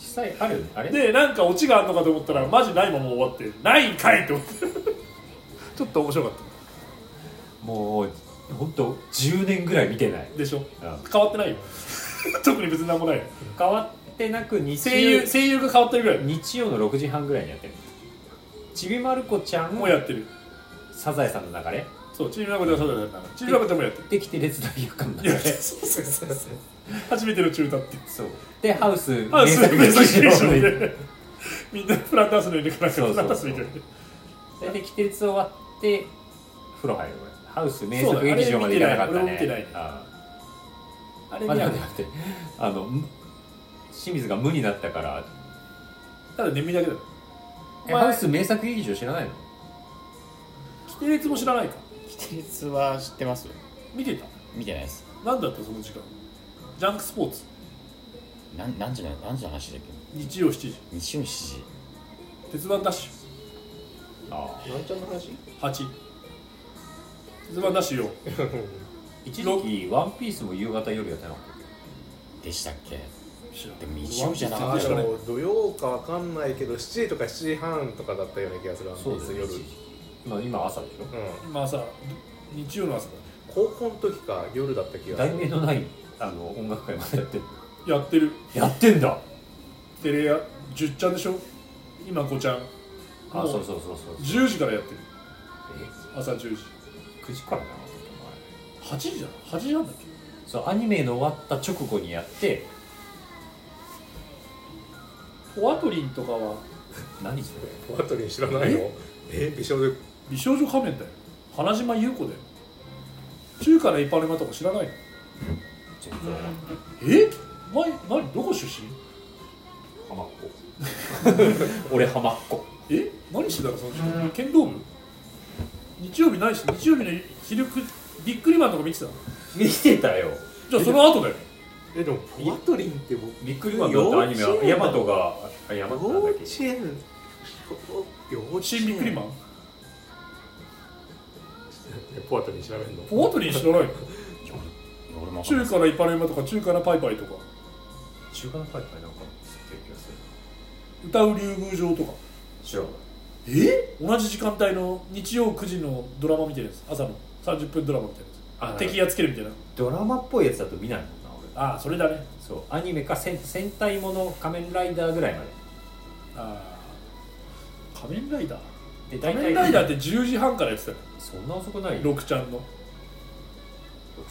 実際あるあれ？でなんかオチがあるのかと思ったらマジないまま終わってないんかいって思って。ちょっと面白かっもう本当10年ぐらい見てない。たでしょ？うん。変わってないよ。特に別になんもない。変わってなく日声優曜声優が変わってるぐらい。日曜の6時半ぐらいにやってる。ちびまる子ちゃんもうやってる。サザエさんの流れ？そうチームラコちゃんはそうだよなチームラコちゃんもやってる。できて列のいや流れそうそうそうそう。初めての中歌ってそう。でハウスハウス名作劇場ででみんなフランダースの入れからそうそうそう。フランダース見てる。できて列終わって風呂入るハウス名作劇場まで行かなかったね。あれ見てない。あのむ清水が無になったから。ただ眠いだけだ。ハウス名作劇場知らないの？規定列も知らないか規律は知ってます？よ見てた。見てないです。何だったその時間？ジャンクスポーツ。なん何時の何時の話だっ日曜7時。け日曜7時。鉄腕ダッシああ。なんちゃんの話？ュ8鉄腕ダッシュよ。一時期ワンピースも夕方夜やってなかったっでしたっけ？でも日曜じゃなあかった知らないの土曜かわかんないけど7時とか7時半とかだったような気がする。けそうです夜、よ今今朝でしょ？うん、今朝日曜の朝だ。高校の時か夜だった気がす題る名のないあの音楽会までやってる。やってる。やってんだ。テレや10ちゃんでしょ？今5ちゃん。あもうそうそうそうそう。10時からやってる。え？朝10時。9時からな8時じゃん8時半だっけ？そうアニメの終わった直後にやって。ポアトリンとかは。何それ？ポアトリン知らないの？え？美少女美少女仮面だよ。花島優子だよ。中華のイパネマとか知らないの？え？前何どこ出身？浜っ子 俺浜っ子え？何してたのその時間剣道部？日曜日ないし日曜日の昼くビックリマンとか見てたの？見てたよ。じゃあその後だよ。えでもポアトリンって僕ビックリマンだってアニメは。ヤマトがあヤマトなん幼だっけ？稚園幼稚園新ビックリマン？ポアトリン調べるの？ポアトリン知らないの？中華のイパネマとか中華のパイパイとか。中華のパイパイなんか知ってる気がする。歌う竜宮城とか。知らないえ？同じ時間帯の日曜9時のドラマ見てるやつ。朝の30分ドラマみたいなやあつ敵やっつけるみたいな。ドラマっぽいやつだと見ないもんな俺。ああそれだね。そう。アニメか戦戦隊もの仮面ライダーぐらいまで。ああ仮面ライダー？で仮面ライダーって10時半からやってたよそんな遅くない？6ちゃんの。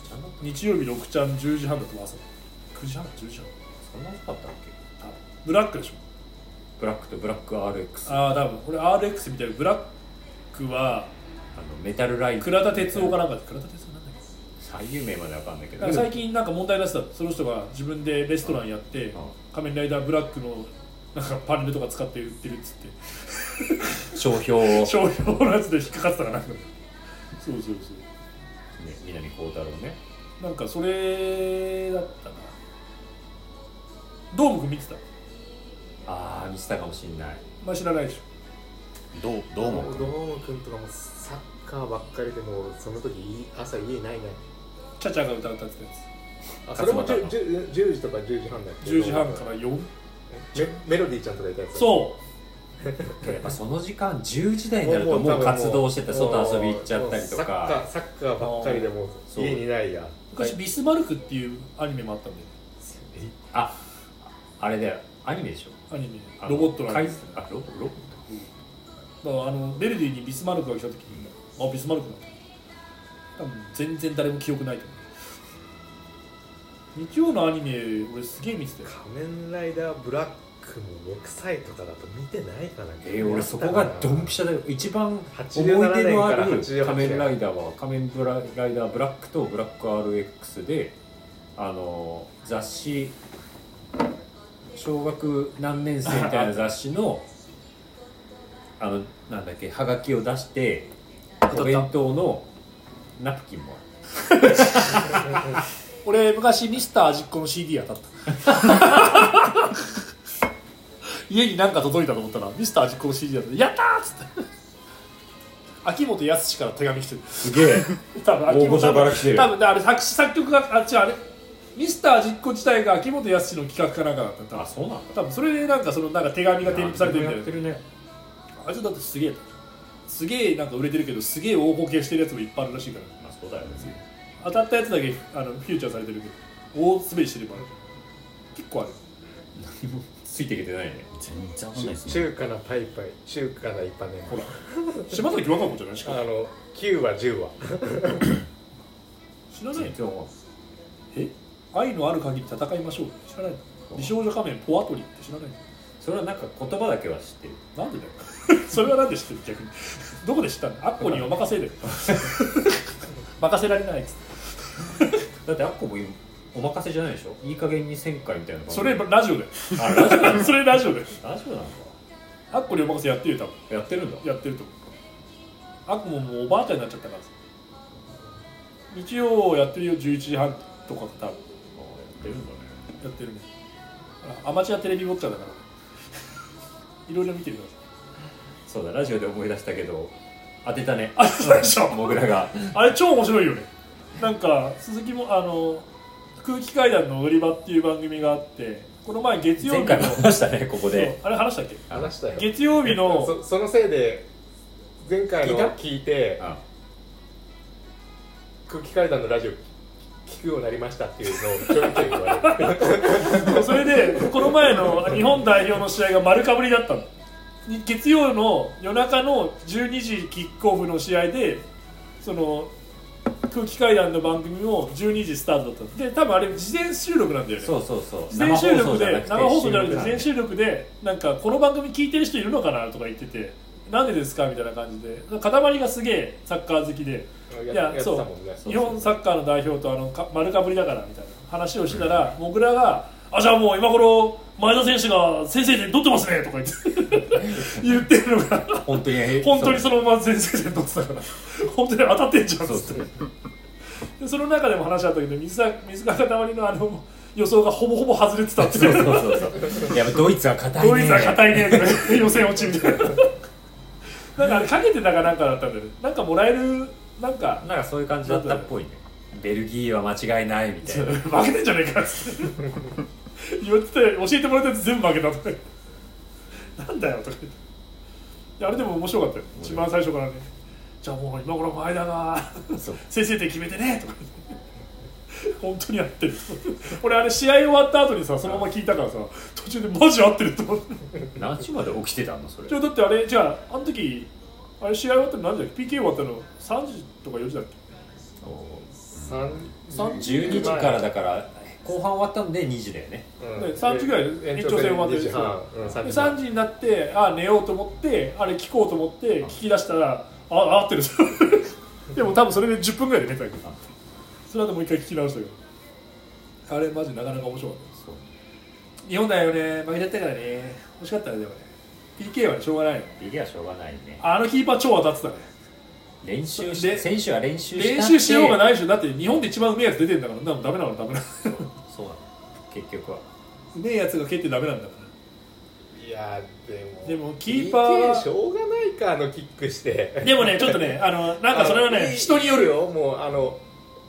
ちゃんだった日曜日6ちゃん10時半だと朝。9時半？10時半。そんな遅かったっけ？多分。ブラックでしょ。ブラックとブラック RX あああ多分。俺 RX みたいなブラックはのメタルライダー倉田哲夫かなんかで。倉田哲夫なんだっけ？最有名までわかんないけど。なんか最近なんか問題出した。その人が自分でレストランやってうん。仮面ライダーブラックのなんかパネルとか使って売ってるっつって。商標商標のやつで引っかかってたかなんかそうそうそう。南光太郎ね。なんかそれだったな。ドーム君見てた？ああ見せたかもしんない。まあ知らないでしょ。どうどうもドーム君とかもサッカーばっかりでもうその時い朝家いない。ねチャチャが歌歌ってたやあそれも勝 10, 10, 10時とか10時半だっつけ？10時半から4メメロディーちゃんとかいたやつそう やっぱその時間10時台になるともう活動してて外遊び行っちゃったりとサッカかーサッカーばっかりでも家にいないや。昔ビスマルクっていうアニメもあったんだよああれだよ。アニメでしょ。アニメ。あロボットのアニメ怪あロボロボ。ッだからあのベルディにビスマルクが来た時にあビスマルクなんだ。多分全然誰も記憶ないと思う。日曜のアニメ俺すげえ見てたよ。仮面ライダーブラックも6歳とかだと見てないかなえー、俺そこがドンピシャだよ。一番思い87出のある年から88仮面ライダーは仮面ブラライダーブラックとブラック RX であの雑誌小学何年生みたいな雑誌の あのなんだっけはがきを出してお弁当のナプキンもある。俺昔ミスター味っ子の CD 当たった 家に何か届いたと思ったらミスター味っ子の CD だった。やったーっつって。秋元康から手紙来てる。すげえ。多分秋大御所から来てる。多分ねあれ作詞作曲があ違うあれ。ミスター味っ子自体が秋元康の企画かなんかだった多分。あそうなんだ。多分それでなんかそのなんか手紙が添付されてるみたいな。やってるね。あいつだってすげえ。すげえなんか売れてるけどすげえ大ボケしてるやつもいっぱいあるらしいから。まあそうだよね。当たったやつだけあのフューチャーされてるけど。大滑りしてるから結構ある。ついていけてないね全然わかんないですね。中華なパイパイ中華な一般ねほら。島崎和歌子じゃない？しかあの9話10話知らない。全然わかんないえ？愛のある限り戦いましょう。知らない。の美少女仮面ポアトリって知らないの？それはなんか言葉だけは知ってる。なんでだよ。それはなんで知ってる？逆に。どこで知ったの？アッコにお任せで。任せられないっつって。だってアッコも今お任せじゃないでしょ？いい加減に1000回みたいなそれラジオだよ。あラジオ それラジオだよ。ラジオなんだ。アッコにお任せやってるよ多分。やってるんだ。やってると思う。アッコももうおばあちゃんになっちゃったからさ。日曜やってるよ11時半とか多分あやってるんだね。やってるね。あアマチュアテレビウォッチャーだから。いろいろ見てるからそうだラジオで思い出したけど当てたね。あそうでしょ。モグラが。あれ超面白いよね。なんか鈴木もあの空気階段の踊り場っていう番組があってこの前月曜日の前回も話したねここで。あれ話したっけ？話したよ。月曜日のそそのせいで前回の聞いた？聞いてあ空気階段のラジオ聞くようになりましたっていうのをちょいちょい言われるそれでこの前の日本代表の試合が丸かぶりだったの。月曜の夜中の12時キックオフの試合でその空気階段の番組も12時スタートだったので多分あれ事前収録なんだよね。そうそうそう。事前収録で生放送じゃなくて事前収収録でなんかこの番組聞いてる人いるのかなとか言っててなんでですかみたいな感じで。塊がすげえサッカー好きで。やいややってたもんね。日本サッカーの代表とあのか丸かぶりだからみたいな話をしてたら、もぐらが「あじゃあもう今頃前田選手が先制点取ってますね」とか言って。言ってるのが。本当に。本当にそのまま先制点取ってたから。本当に当たってんじゃんっつってでその中でも話あったけど水が水が塊のあの予想がほぼほぼ外れてたってそうそうそうそう。いやドイツは硬いね。ドイツは硬いね予選落ちみたいな。なんかかけてたかなんかだったんだよね。なんかもらえるなんか。なんかそういう感じだったっぽいね。ベルギーは間違いないみたいな。負けてんじゃねえかっつって 言ってて教えてもらったやつ全部負けたとか なんだよとか言って。いやあれでも面白かったよ。一番最初からね。じゃあもう今頃前田がそう。先制点決めてねとか。言って本当にやってる。俺あれ試合終わった後にさそのまま聞いたからさ途中でマジ合ってると思って。何時まで起きてたのそれ？じゃあだってあれじゃああの時あれ試合終わったの何時だっけ？PK 終わったの？3時とか4時だっけ？三12時からだから後半終わったんで2時だよね。うん。ね3時ぐらいで延長戦終わって延長戦2時半。うんで3 3時になってあ寝ようと思ってあれ聞こうと思って聞き出したらあ合ってる。でも多分それで10分ぐらいで寝たけどその後もう一回聞き直したけど。あれマジなかなか面白かった日本代表ね。負けちゃったからね。惜しかったねでもね。PK はねしょうがないのビリはしょうがないね。あのキーパー超当たってたね。練習しで選手は練習した練習しようがないでしょ。だって日本で一番うめえやつ出てんだから。なんダメなのダメなの。そう。なの結局は。うめえやつが蹴ってダメなんだからいやでも。でもキーパーは PK しょうがないかあのキックして。でもねちょっとねあのなんかそれはね人によるよ。よもうあの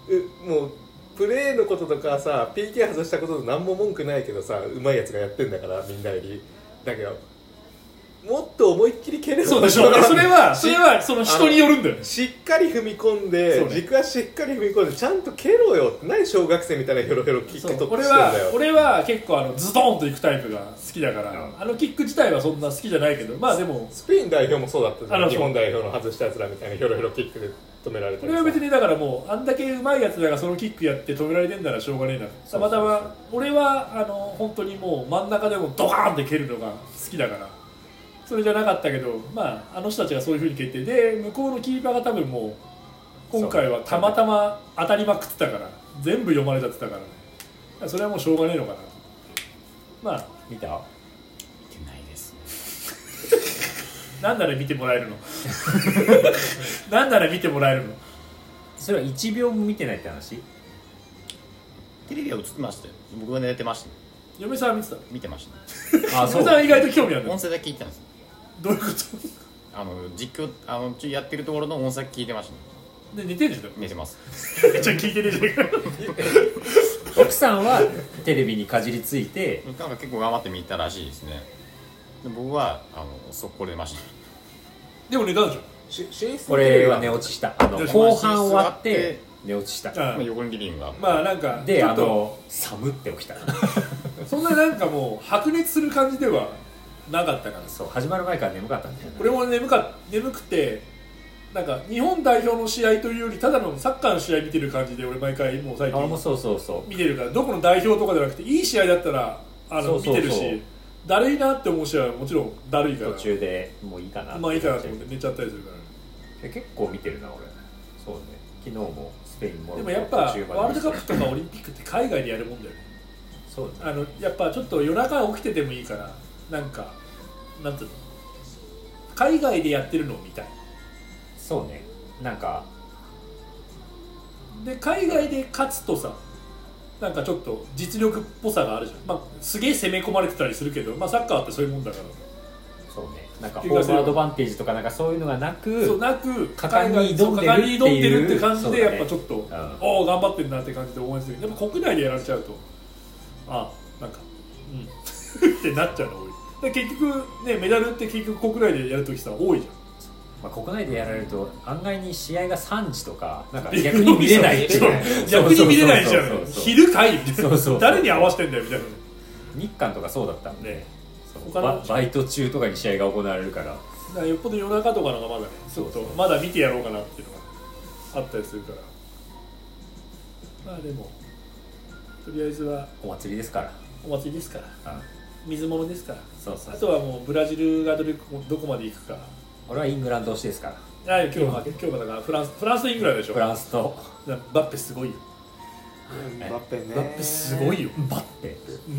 うもうプレーのこととかさ PK 外したことと何も文句ないけどさうまいやつがやってんだからみんなより。だけどもっと思いっきり蹴れるそうでしょそれはそれはその人によるんだよね。しっかり踏み込んで、ね。軸足しっかり踏み込んでちゃんと蹴ろよって何小学生みたいなヘロヘロキックと俺はしてんだよ。俺は結構あのズドンといくタイプが好きだから、あのキック自体はそんな好きじゃないけどまあでもスペイン代表もそうだったじゃあのん日本代表の外したやつらみたいなヘロヘロキックで止められてこれは別にだからもうあんだけうまいやつらがそのキックやって止められてんならしょうがねえな。たまたま俺はあの本当にもう真ん中でもドカーンって蹴るのが好きだからそれじゃなかったけどまああの人たちがそういうふうに蹴ってで向こうのキーパーが多分もう今回はたまたま当たりまくってたから全部読まれちゃってたからね。それはもうしょうがねえのかなと。まあ見た？見てないです なんなら見てもらえるの。なんなら見てもらえるの。それは1秒も見てないって話？テレビは映ってましたよ。僕は寝てました。嫁さんは見てた。見てました。あ 嫁さんは意外と興味あるの。音声だけ聞いてたんですどういうこあの実況あのちょやってるところの音声だけ聞いてましたとで寝てんでしょ？寝てます。めっちゃ聞いてねえじゃねえか奥さんはテレビにかじりついてなんか結構頑張って見たらしいですね。で僕はあの速攻で寝ました。でも寝たでしょ？し寝室俺は寝落ちした。あの後半終わって寝落ちした。あまあ横にリビングがまあなんかであちょっとの寒って起きた。そんななんかもう白熱する感じではなかったからそう始まる前から眠かったんだよね俺も眠か眠くてなんか日本代表の試合というよりただのサッカーの試合見てる感じで俺毎回もう最近俺もそうそうそう。見てるからどこの代表とかじゃなくていい試合だったらあの見てるしだるいなって思う試合はもちろんだるいから途中でもういいかなまあいいかなと思って寝ちゃったりするから。え結構見てるな俺。そうね。昨日もスペインもでもやっぱワールドカップとかオリンピックって海外でやるもんだよね。そうだね。あのやっぱちょっと夜中起きててもいいからなんかなんていうの？海外でやってるのを見たい。そうね。なんかで海外で勝つとさなんかちょっと実力っぽさがあるじゃん、まあ、すげえ攻め込まれてたりするけど、まあ、サッカーってそういうもんだから。そうね。なんかホームアドバンテージとかなんかそういうのがなくそうなく果敢に挑んでるっていうって感じでやっぱちょっと、ん。おお頑張ってるなって感じで応援する。でも国内でやられちゃうとああなんかうん。ってなっちゃうので結局ねメダルって結局国内でやるときさ多いじゃん。まあ、国内でやられると案外に試合が3時とかなんか逆に見れない逆に見れないじゃん。昼かいみたいな。誰に合わせてんだよみたいな。日韓とかそうだったんで、ババイト中とかに試合が行われるから。だからよっぽど夜中とかのがまだねちょっとまだ見てやろうかなっていうのがあったりするから。まあでもとりあえずはお祭りですから。お祭りですから。あ水物ですから。そうそう。あとはもうブラジルがどれどこまで行くか。俺はイングランド推しですから。あ今日は今日はだからフランスフランスとイングランドでしょ。フランスと。バッペすごいよ。バッペね。バッペすごいよ。バッペ。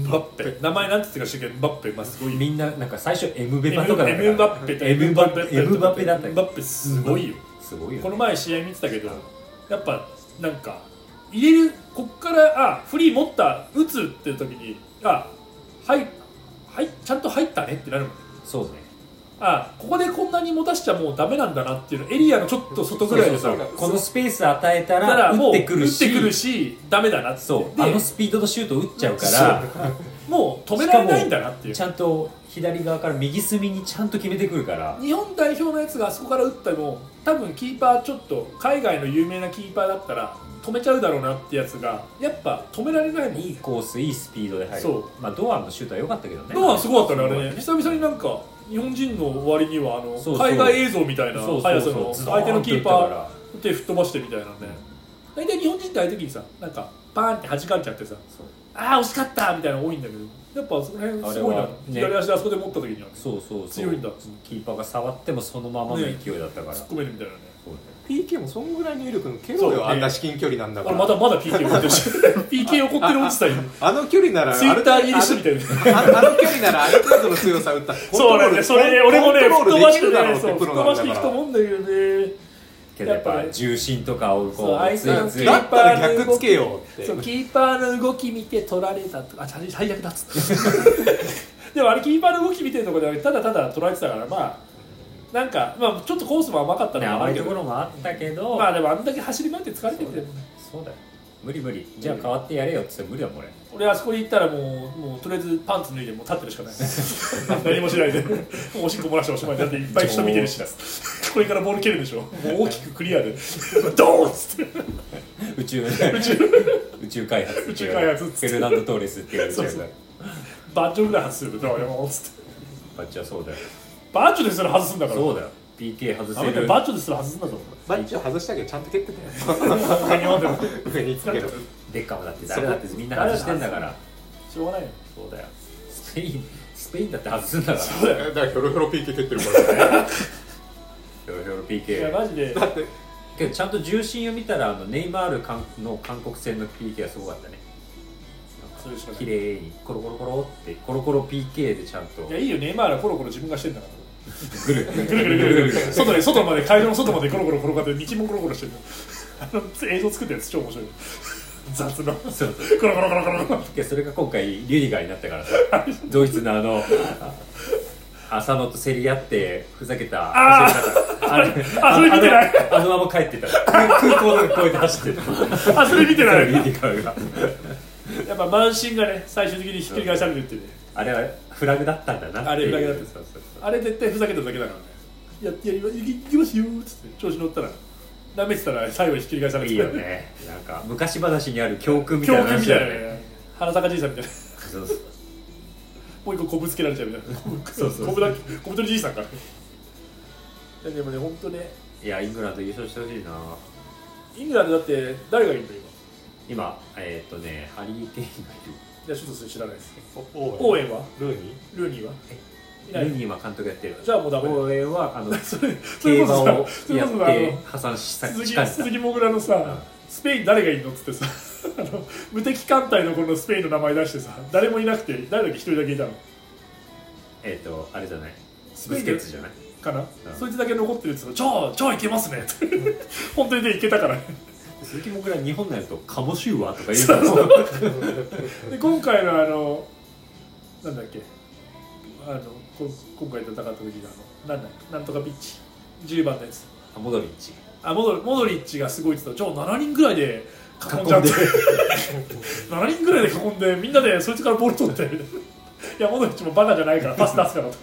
バッペ。名前なんて言ってたか知らんけどバッペまあすごいよ。みんななんか最初エムベパとかだったから。エムバッペとエムバッペエムバペだった。エムバッペすごいよ。すごいよこの前試合見てたけどやっぱなんか入れるこっからあフリー持った打つって時にあはいはいちゃんと入ったねってなるもんそうね。あここでこんなに持たしちゃもうダメなんだなっていうのエリアのちょっと外ぐらいでさこのスペース与えたららもう打ってくるし。打ってくるしダメだなって。そう。であのスピードとシュート打っちゃうからもう止められないんだなっていう。ちゃんと左側から右隅にちゃんと決めてくるから。日本代表のやつがあそこから打っても多分キーパーちょっと海外の有名なキーパーだったら止めちゃうだろうなってやつがやっぱ止められないもん。いいコースいいスピードで入る。そう。まあ堂安のシュートは良かったけどね。ノアすごかったねあれね。久々になんか日本人の割にはあのそうそう。海外映像みたいなそうそう速さそうの相手のキーパー手吹っ飛ばしてみたいなね大体日本人ってああいう時にさなんかパーンって弾かれちゃってさそう。ああ惜しかったみたいなの多いんだけどやっぱその辺すごいな、あれはね左足であそこで持った時にはそうそうそう。強いんだキーパーが触ってもそのままの勢いだったから、突っ込めるみたいなね PK もそんぐらいの威力の蹴そうろよあんな至近距離なんだから。俺まだまだ PK 怒ってるし。PK 怒ってる落ちたよあの距離ならツイッター入りしてみたいな。ああの距離ならある程度の強さ打った。そうなんだよ。それね俺もね吹っ飛ばしてねそう吹っ飛ばしていくと思うんだけどね。けどやっぱ重心とかをそうこう相手のついついだったら逆つけようって。そうキーパーの動き見て取られたとかあ最悪だっつって。でもあれキーパーの動き見てるところでただただ取られてたからまあなんか、まあ、ちょっとコースも甘かったのね甘いところもあったけど、まあでもあんだけ走り回って疲れてるて。そうだよ。無理無理。じゃあ変わってやれよっつって無理だもん俺。俺あそこに行ったらもうもうとりあえずパンツ脱いでもう立ってるしかない。何もしないで。もうおしっこ漏らしておしまいだっていっぱい人見てるし これからボール蹴るでしょ。もう大きくクリアで。ドーンっつって。宇宙。宇宙。宇宙開発宇宙開発っつって。フェルナンド・トーレスっていうやつそうそう。バッジョぐらい外するとどうよっつって。バッチはそうだよバッジョですら外すんだから。そうだよ。PK 外せる。人バッジョですら外すんだぞ。バッジを外したけどちゃんと蹴ってたよ。何をでも上につけどデッカムだって誰だってみんな外してんだから。しょうがないよ。そうだよ。スペインスペインだって外すんだから。そうだよ。だからヒョロヒョロ PK 蹴ってるからね。ひょろひょろいや PK マジで。だってけどちゃんと重心を見たらあのネイマール韓の韓国戦の PK はすごかったね。そうい。にコロコロコロってコロコロ PK でちゃんと。いやいいよ。ネイマールはコロコロ自分がしてんだからぐるぐるぐるぐる。ぐる外で外まで会場の外までコロコロ転がって道もコロコロしてる。あの映像作ったやつ超面白い。雑な。そう。そうコロコロコロコロコロ。いやそれが今回リュディガーになったから。さドイツのあの浅野と競り合ってふざけたああれあそれ見てない。あのあのまま帰ってた。空空港の越えて走ってた。あそれ見てない。リュディガーが。やっぱ満身がね最終的にひっくり返されるってね。あれはフラグだったんだなあれフラグだった。そうそうそうあれ絶対ふざけただけだからね。やってやりまいきますよーっつって調子乗ったらダメってたら最後にひっくり返されて。いいよね。なんか昔話にある教訓みたいな話だよね。花坂じいさんみたいな。そうそうもう一個こぶつけられちゃうみたいな。そうそうこぶだこぶとりじいさんから。いやでもね本当ね。いやイングランド優勝してほしいな。イングランドだって誰がいるの今？今えーっとねハリー・ケインがいる。いやちょっとそれ知らないです。オオーエンは？ルーニルーニーは？ルニーは監督やってる。じゃあもうダメだ。俺はあの それそ競れこそ馬をやって破産した木鈴木もぐらのさ、スペイン誰がいいのっつってさ あの無敵艦隊のこのスペインの名前出してさ誰もいなくて誰だっけ一人だけいたの？えっ、とあれじゃない？スペインケッツじゃない？かな、そいつだけ残ってるっつうの超超いけますねって。本当にねいけたから鈴木もぐら日本のやつと「カモシューは?」とか言う。ので今回のあのなんだっけ。あのこ今回戦った時のあのなんだなんとかピッチ。10番のやつ。あモドリッチ。あモドモドリッチがすごいって言ったらじゃあ7人ぐらいで囲んじゃって7人ぐらいで囲んでみんなでそいつからボール取って。みたいないやモドリッチもバカじゃないからパス出すからと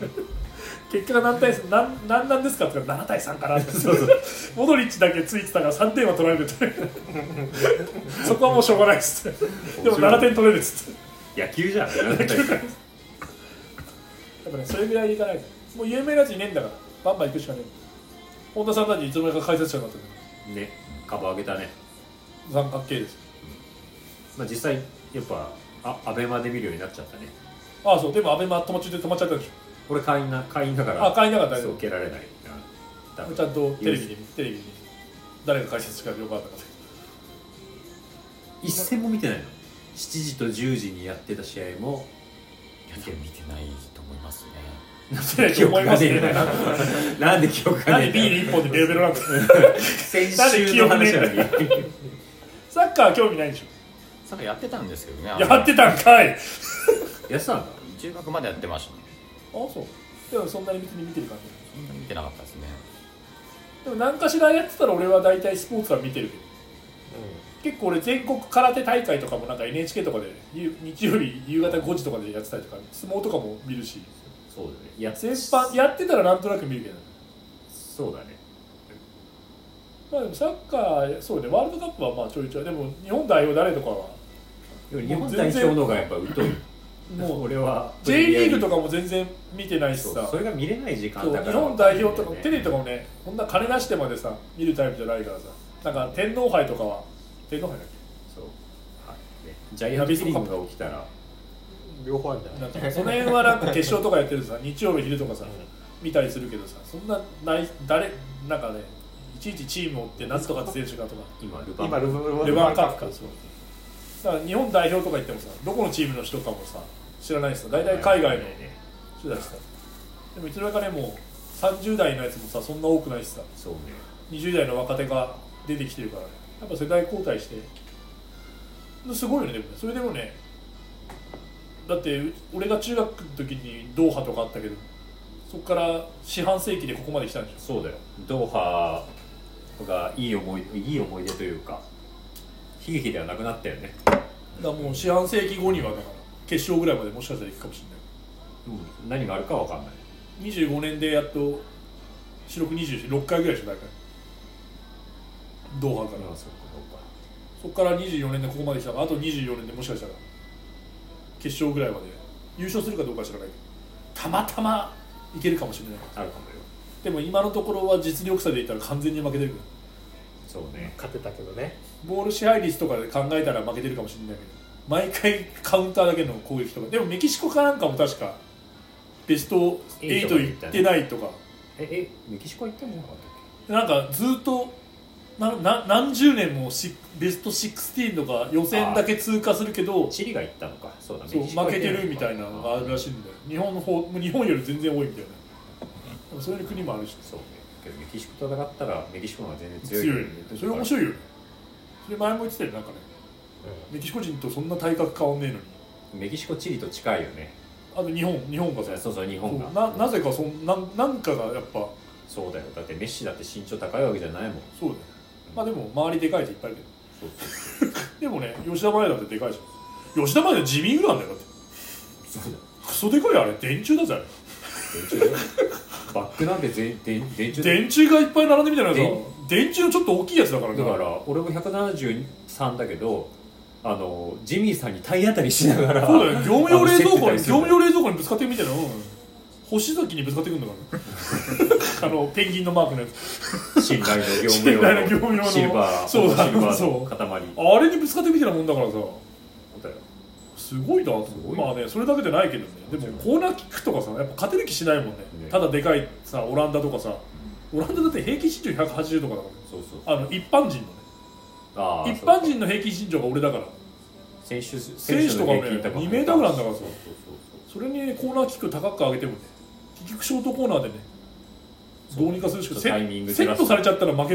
結果が何対何何なんですかって言ったら7対3かなって。モドリッチだけついてたから3点は取られるって。そこはもうしょうがないっつって。でも7点取れるっつって。野球じゃん。やっぱねそれぐらいでいかないと。もう有名なやついねえんだから。バンバン行くしかねえ。本田さんたちいつの間にか解説者になってる。ね。株上げたね。三角形です。まあ実際やっぱあアベマで見るようになっちゃったね。ああそう。でもアベマ途中で止まっちゃったでし俺会員な会員だからょあ買いなかったねそう受けられないな。ちゃんとテレビにテレビに。誰が解説したかよかった。か一戦も見てないの？7時と10時にやってた試合も。いや見てないと思いますね。なんで記憶がなんでねえビール一本でベロベロなんだ。先週の話なのにサッカー興味ないんでしさっきやってたんですけどねょやってたんかい。あやってたんだ中学までやってましたねそう。でもそんなに別に見てる感じそんな見てなかったですね。でも何かしらやってたら俺は大体スポーツは見てるけど。結構俺全国空手大会とかもなんか NHK とかでゆ日曜日夕方5時とかでやってたりとか相撲とかも見るし。そうだね。や全般やってたらなんとなく見るけど。そうだね。まあでもサッカーそうねワールドカップはまあちょいちょい。でも日本代表誰とかはでも日本代表の方がやっぱ疎いもう俺は J リーグとかかも全然見てないしさ。それが見れない時間だから。日本代表とかね。テレビとかもねこんな金出してまでさ見るタイプじゃないからさ。なんか天皇杯とかは天皇杯だっそう。はい。ねジャイアントキリングが起きたら。両方あるんだけなんかその辺はなんか決勝とかやってるとさ日曜日昼とかさ見たりするけどさそんなない誰なんかねいちいちチームを追ってなんとかって選手がとか今ルバン。今ルブレバンカップかそう。だから日本代表とか言ってもさどこのチームの人かもさ知らないしさ大体海外の人だしさでもいつの間にかねもう30代のやつもさそんな多くないしさそうね。20代の若手が出てきてるからね。やっぱ世代交代して。すごいよねでもね。それでもねだってう俺が中学の時にドーハとかあったけどそこから四半世紀でここまで来たんでしそうだよ。ドーハがいい思いいい思い出というか悲劇ではなくなったよね。ょだからもう四半世紀後にはだから決勝ぐらいまでもしかしたら行くかもしれない。うん何があるかわかんない。25年でやっと四六26回ぐらいでしょ大体ドーハからあそうか。そこから24年でここまで来たからあと24年でもしかしたら決勝ぐらいまで優勝するかどうかは知らない。けどたまたまいけるかもしれない。あるかもよ。でも今のところは実力差で言ったら完全に負けてるそうね。勝てたけどね。ボール支配率とかで考えたら負けてるかもしれないけど毎回カウンターだけの攻撃とか。でもメキシコかなんかも確かベスト8行ってないとか。ええメキシコ行ってもなかったっけ？なんかずっとなな何十年もしベスト16とか予選だけ通過するけどチリが行ったのか。そうだそうメキシコ負けてるみたいなのがあるらしいんだよ。日本の方日本より全然多いみたいな。そういう国もあるし。そうね。けどメキシコと戦ったらメキシコの方が全然強い。強い。よねそれ面い白いよね。それ前も言ってたよなんかねメキシコ人とそんな体格変わんねえのに。メキシコチリと近いよね。あと日本日本が。さそうそう日本が。そう。ななぜかそんなんなんかがやっぱ。そうだよ。だってメッシだって身長高いわけじゃないもん。そうだよ。まあでも周りでかい人いっぱいいるそうそう。けどでもね吉田麻也だってでかいじゃん。吉田麻也地味ぐらいなんだよだって。そうだよ。クソでかいよあれ。電柱だぜあれ。電柱バックなんて全電電柱電柱がいっぱい並んでみたいなさ電電柱のちょっと大きいやつだからね。だから俺も173だけどあのジミーさんに体当たりしながらそうだよ業務用冷蔵庫に業務用冷蔵庫にぶつかってるみたいな。うん星崎にぶつかってくるんだから。あのペンギンのマークのやつ。信頼の業務用の 業務用のシルバーそうだシルバーそうの塊あれにぶつかってるみたいなもんだからさ。すすごいなと。まあねそれだけじゃないけどね。でもコーナーキックとかさやっぱ勝てる気しないもんね。ね。ただでかいさオランダとかさ。オランダだって平均身長180とかだから。あの一般人のね。一般人の平均身長が俺だから選手選手とかもね選手の平均高2メーターぐらいなんだからさ。そうそうそれにコーナーキック高く上げてもね結局ショートコーナーでねどうにかするしかそうタイミングずセットされちゃったら負け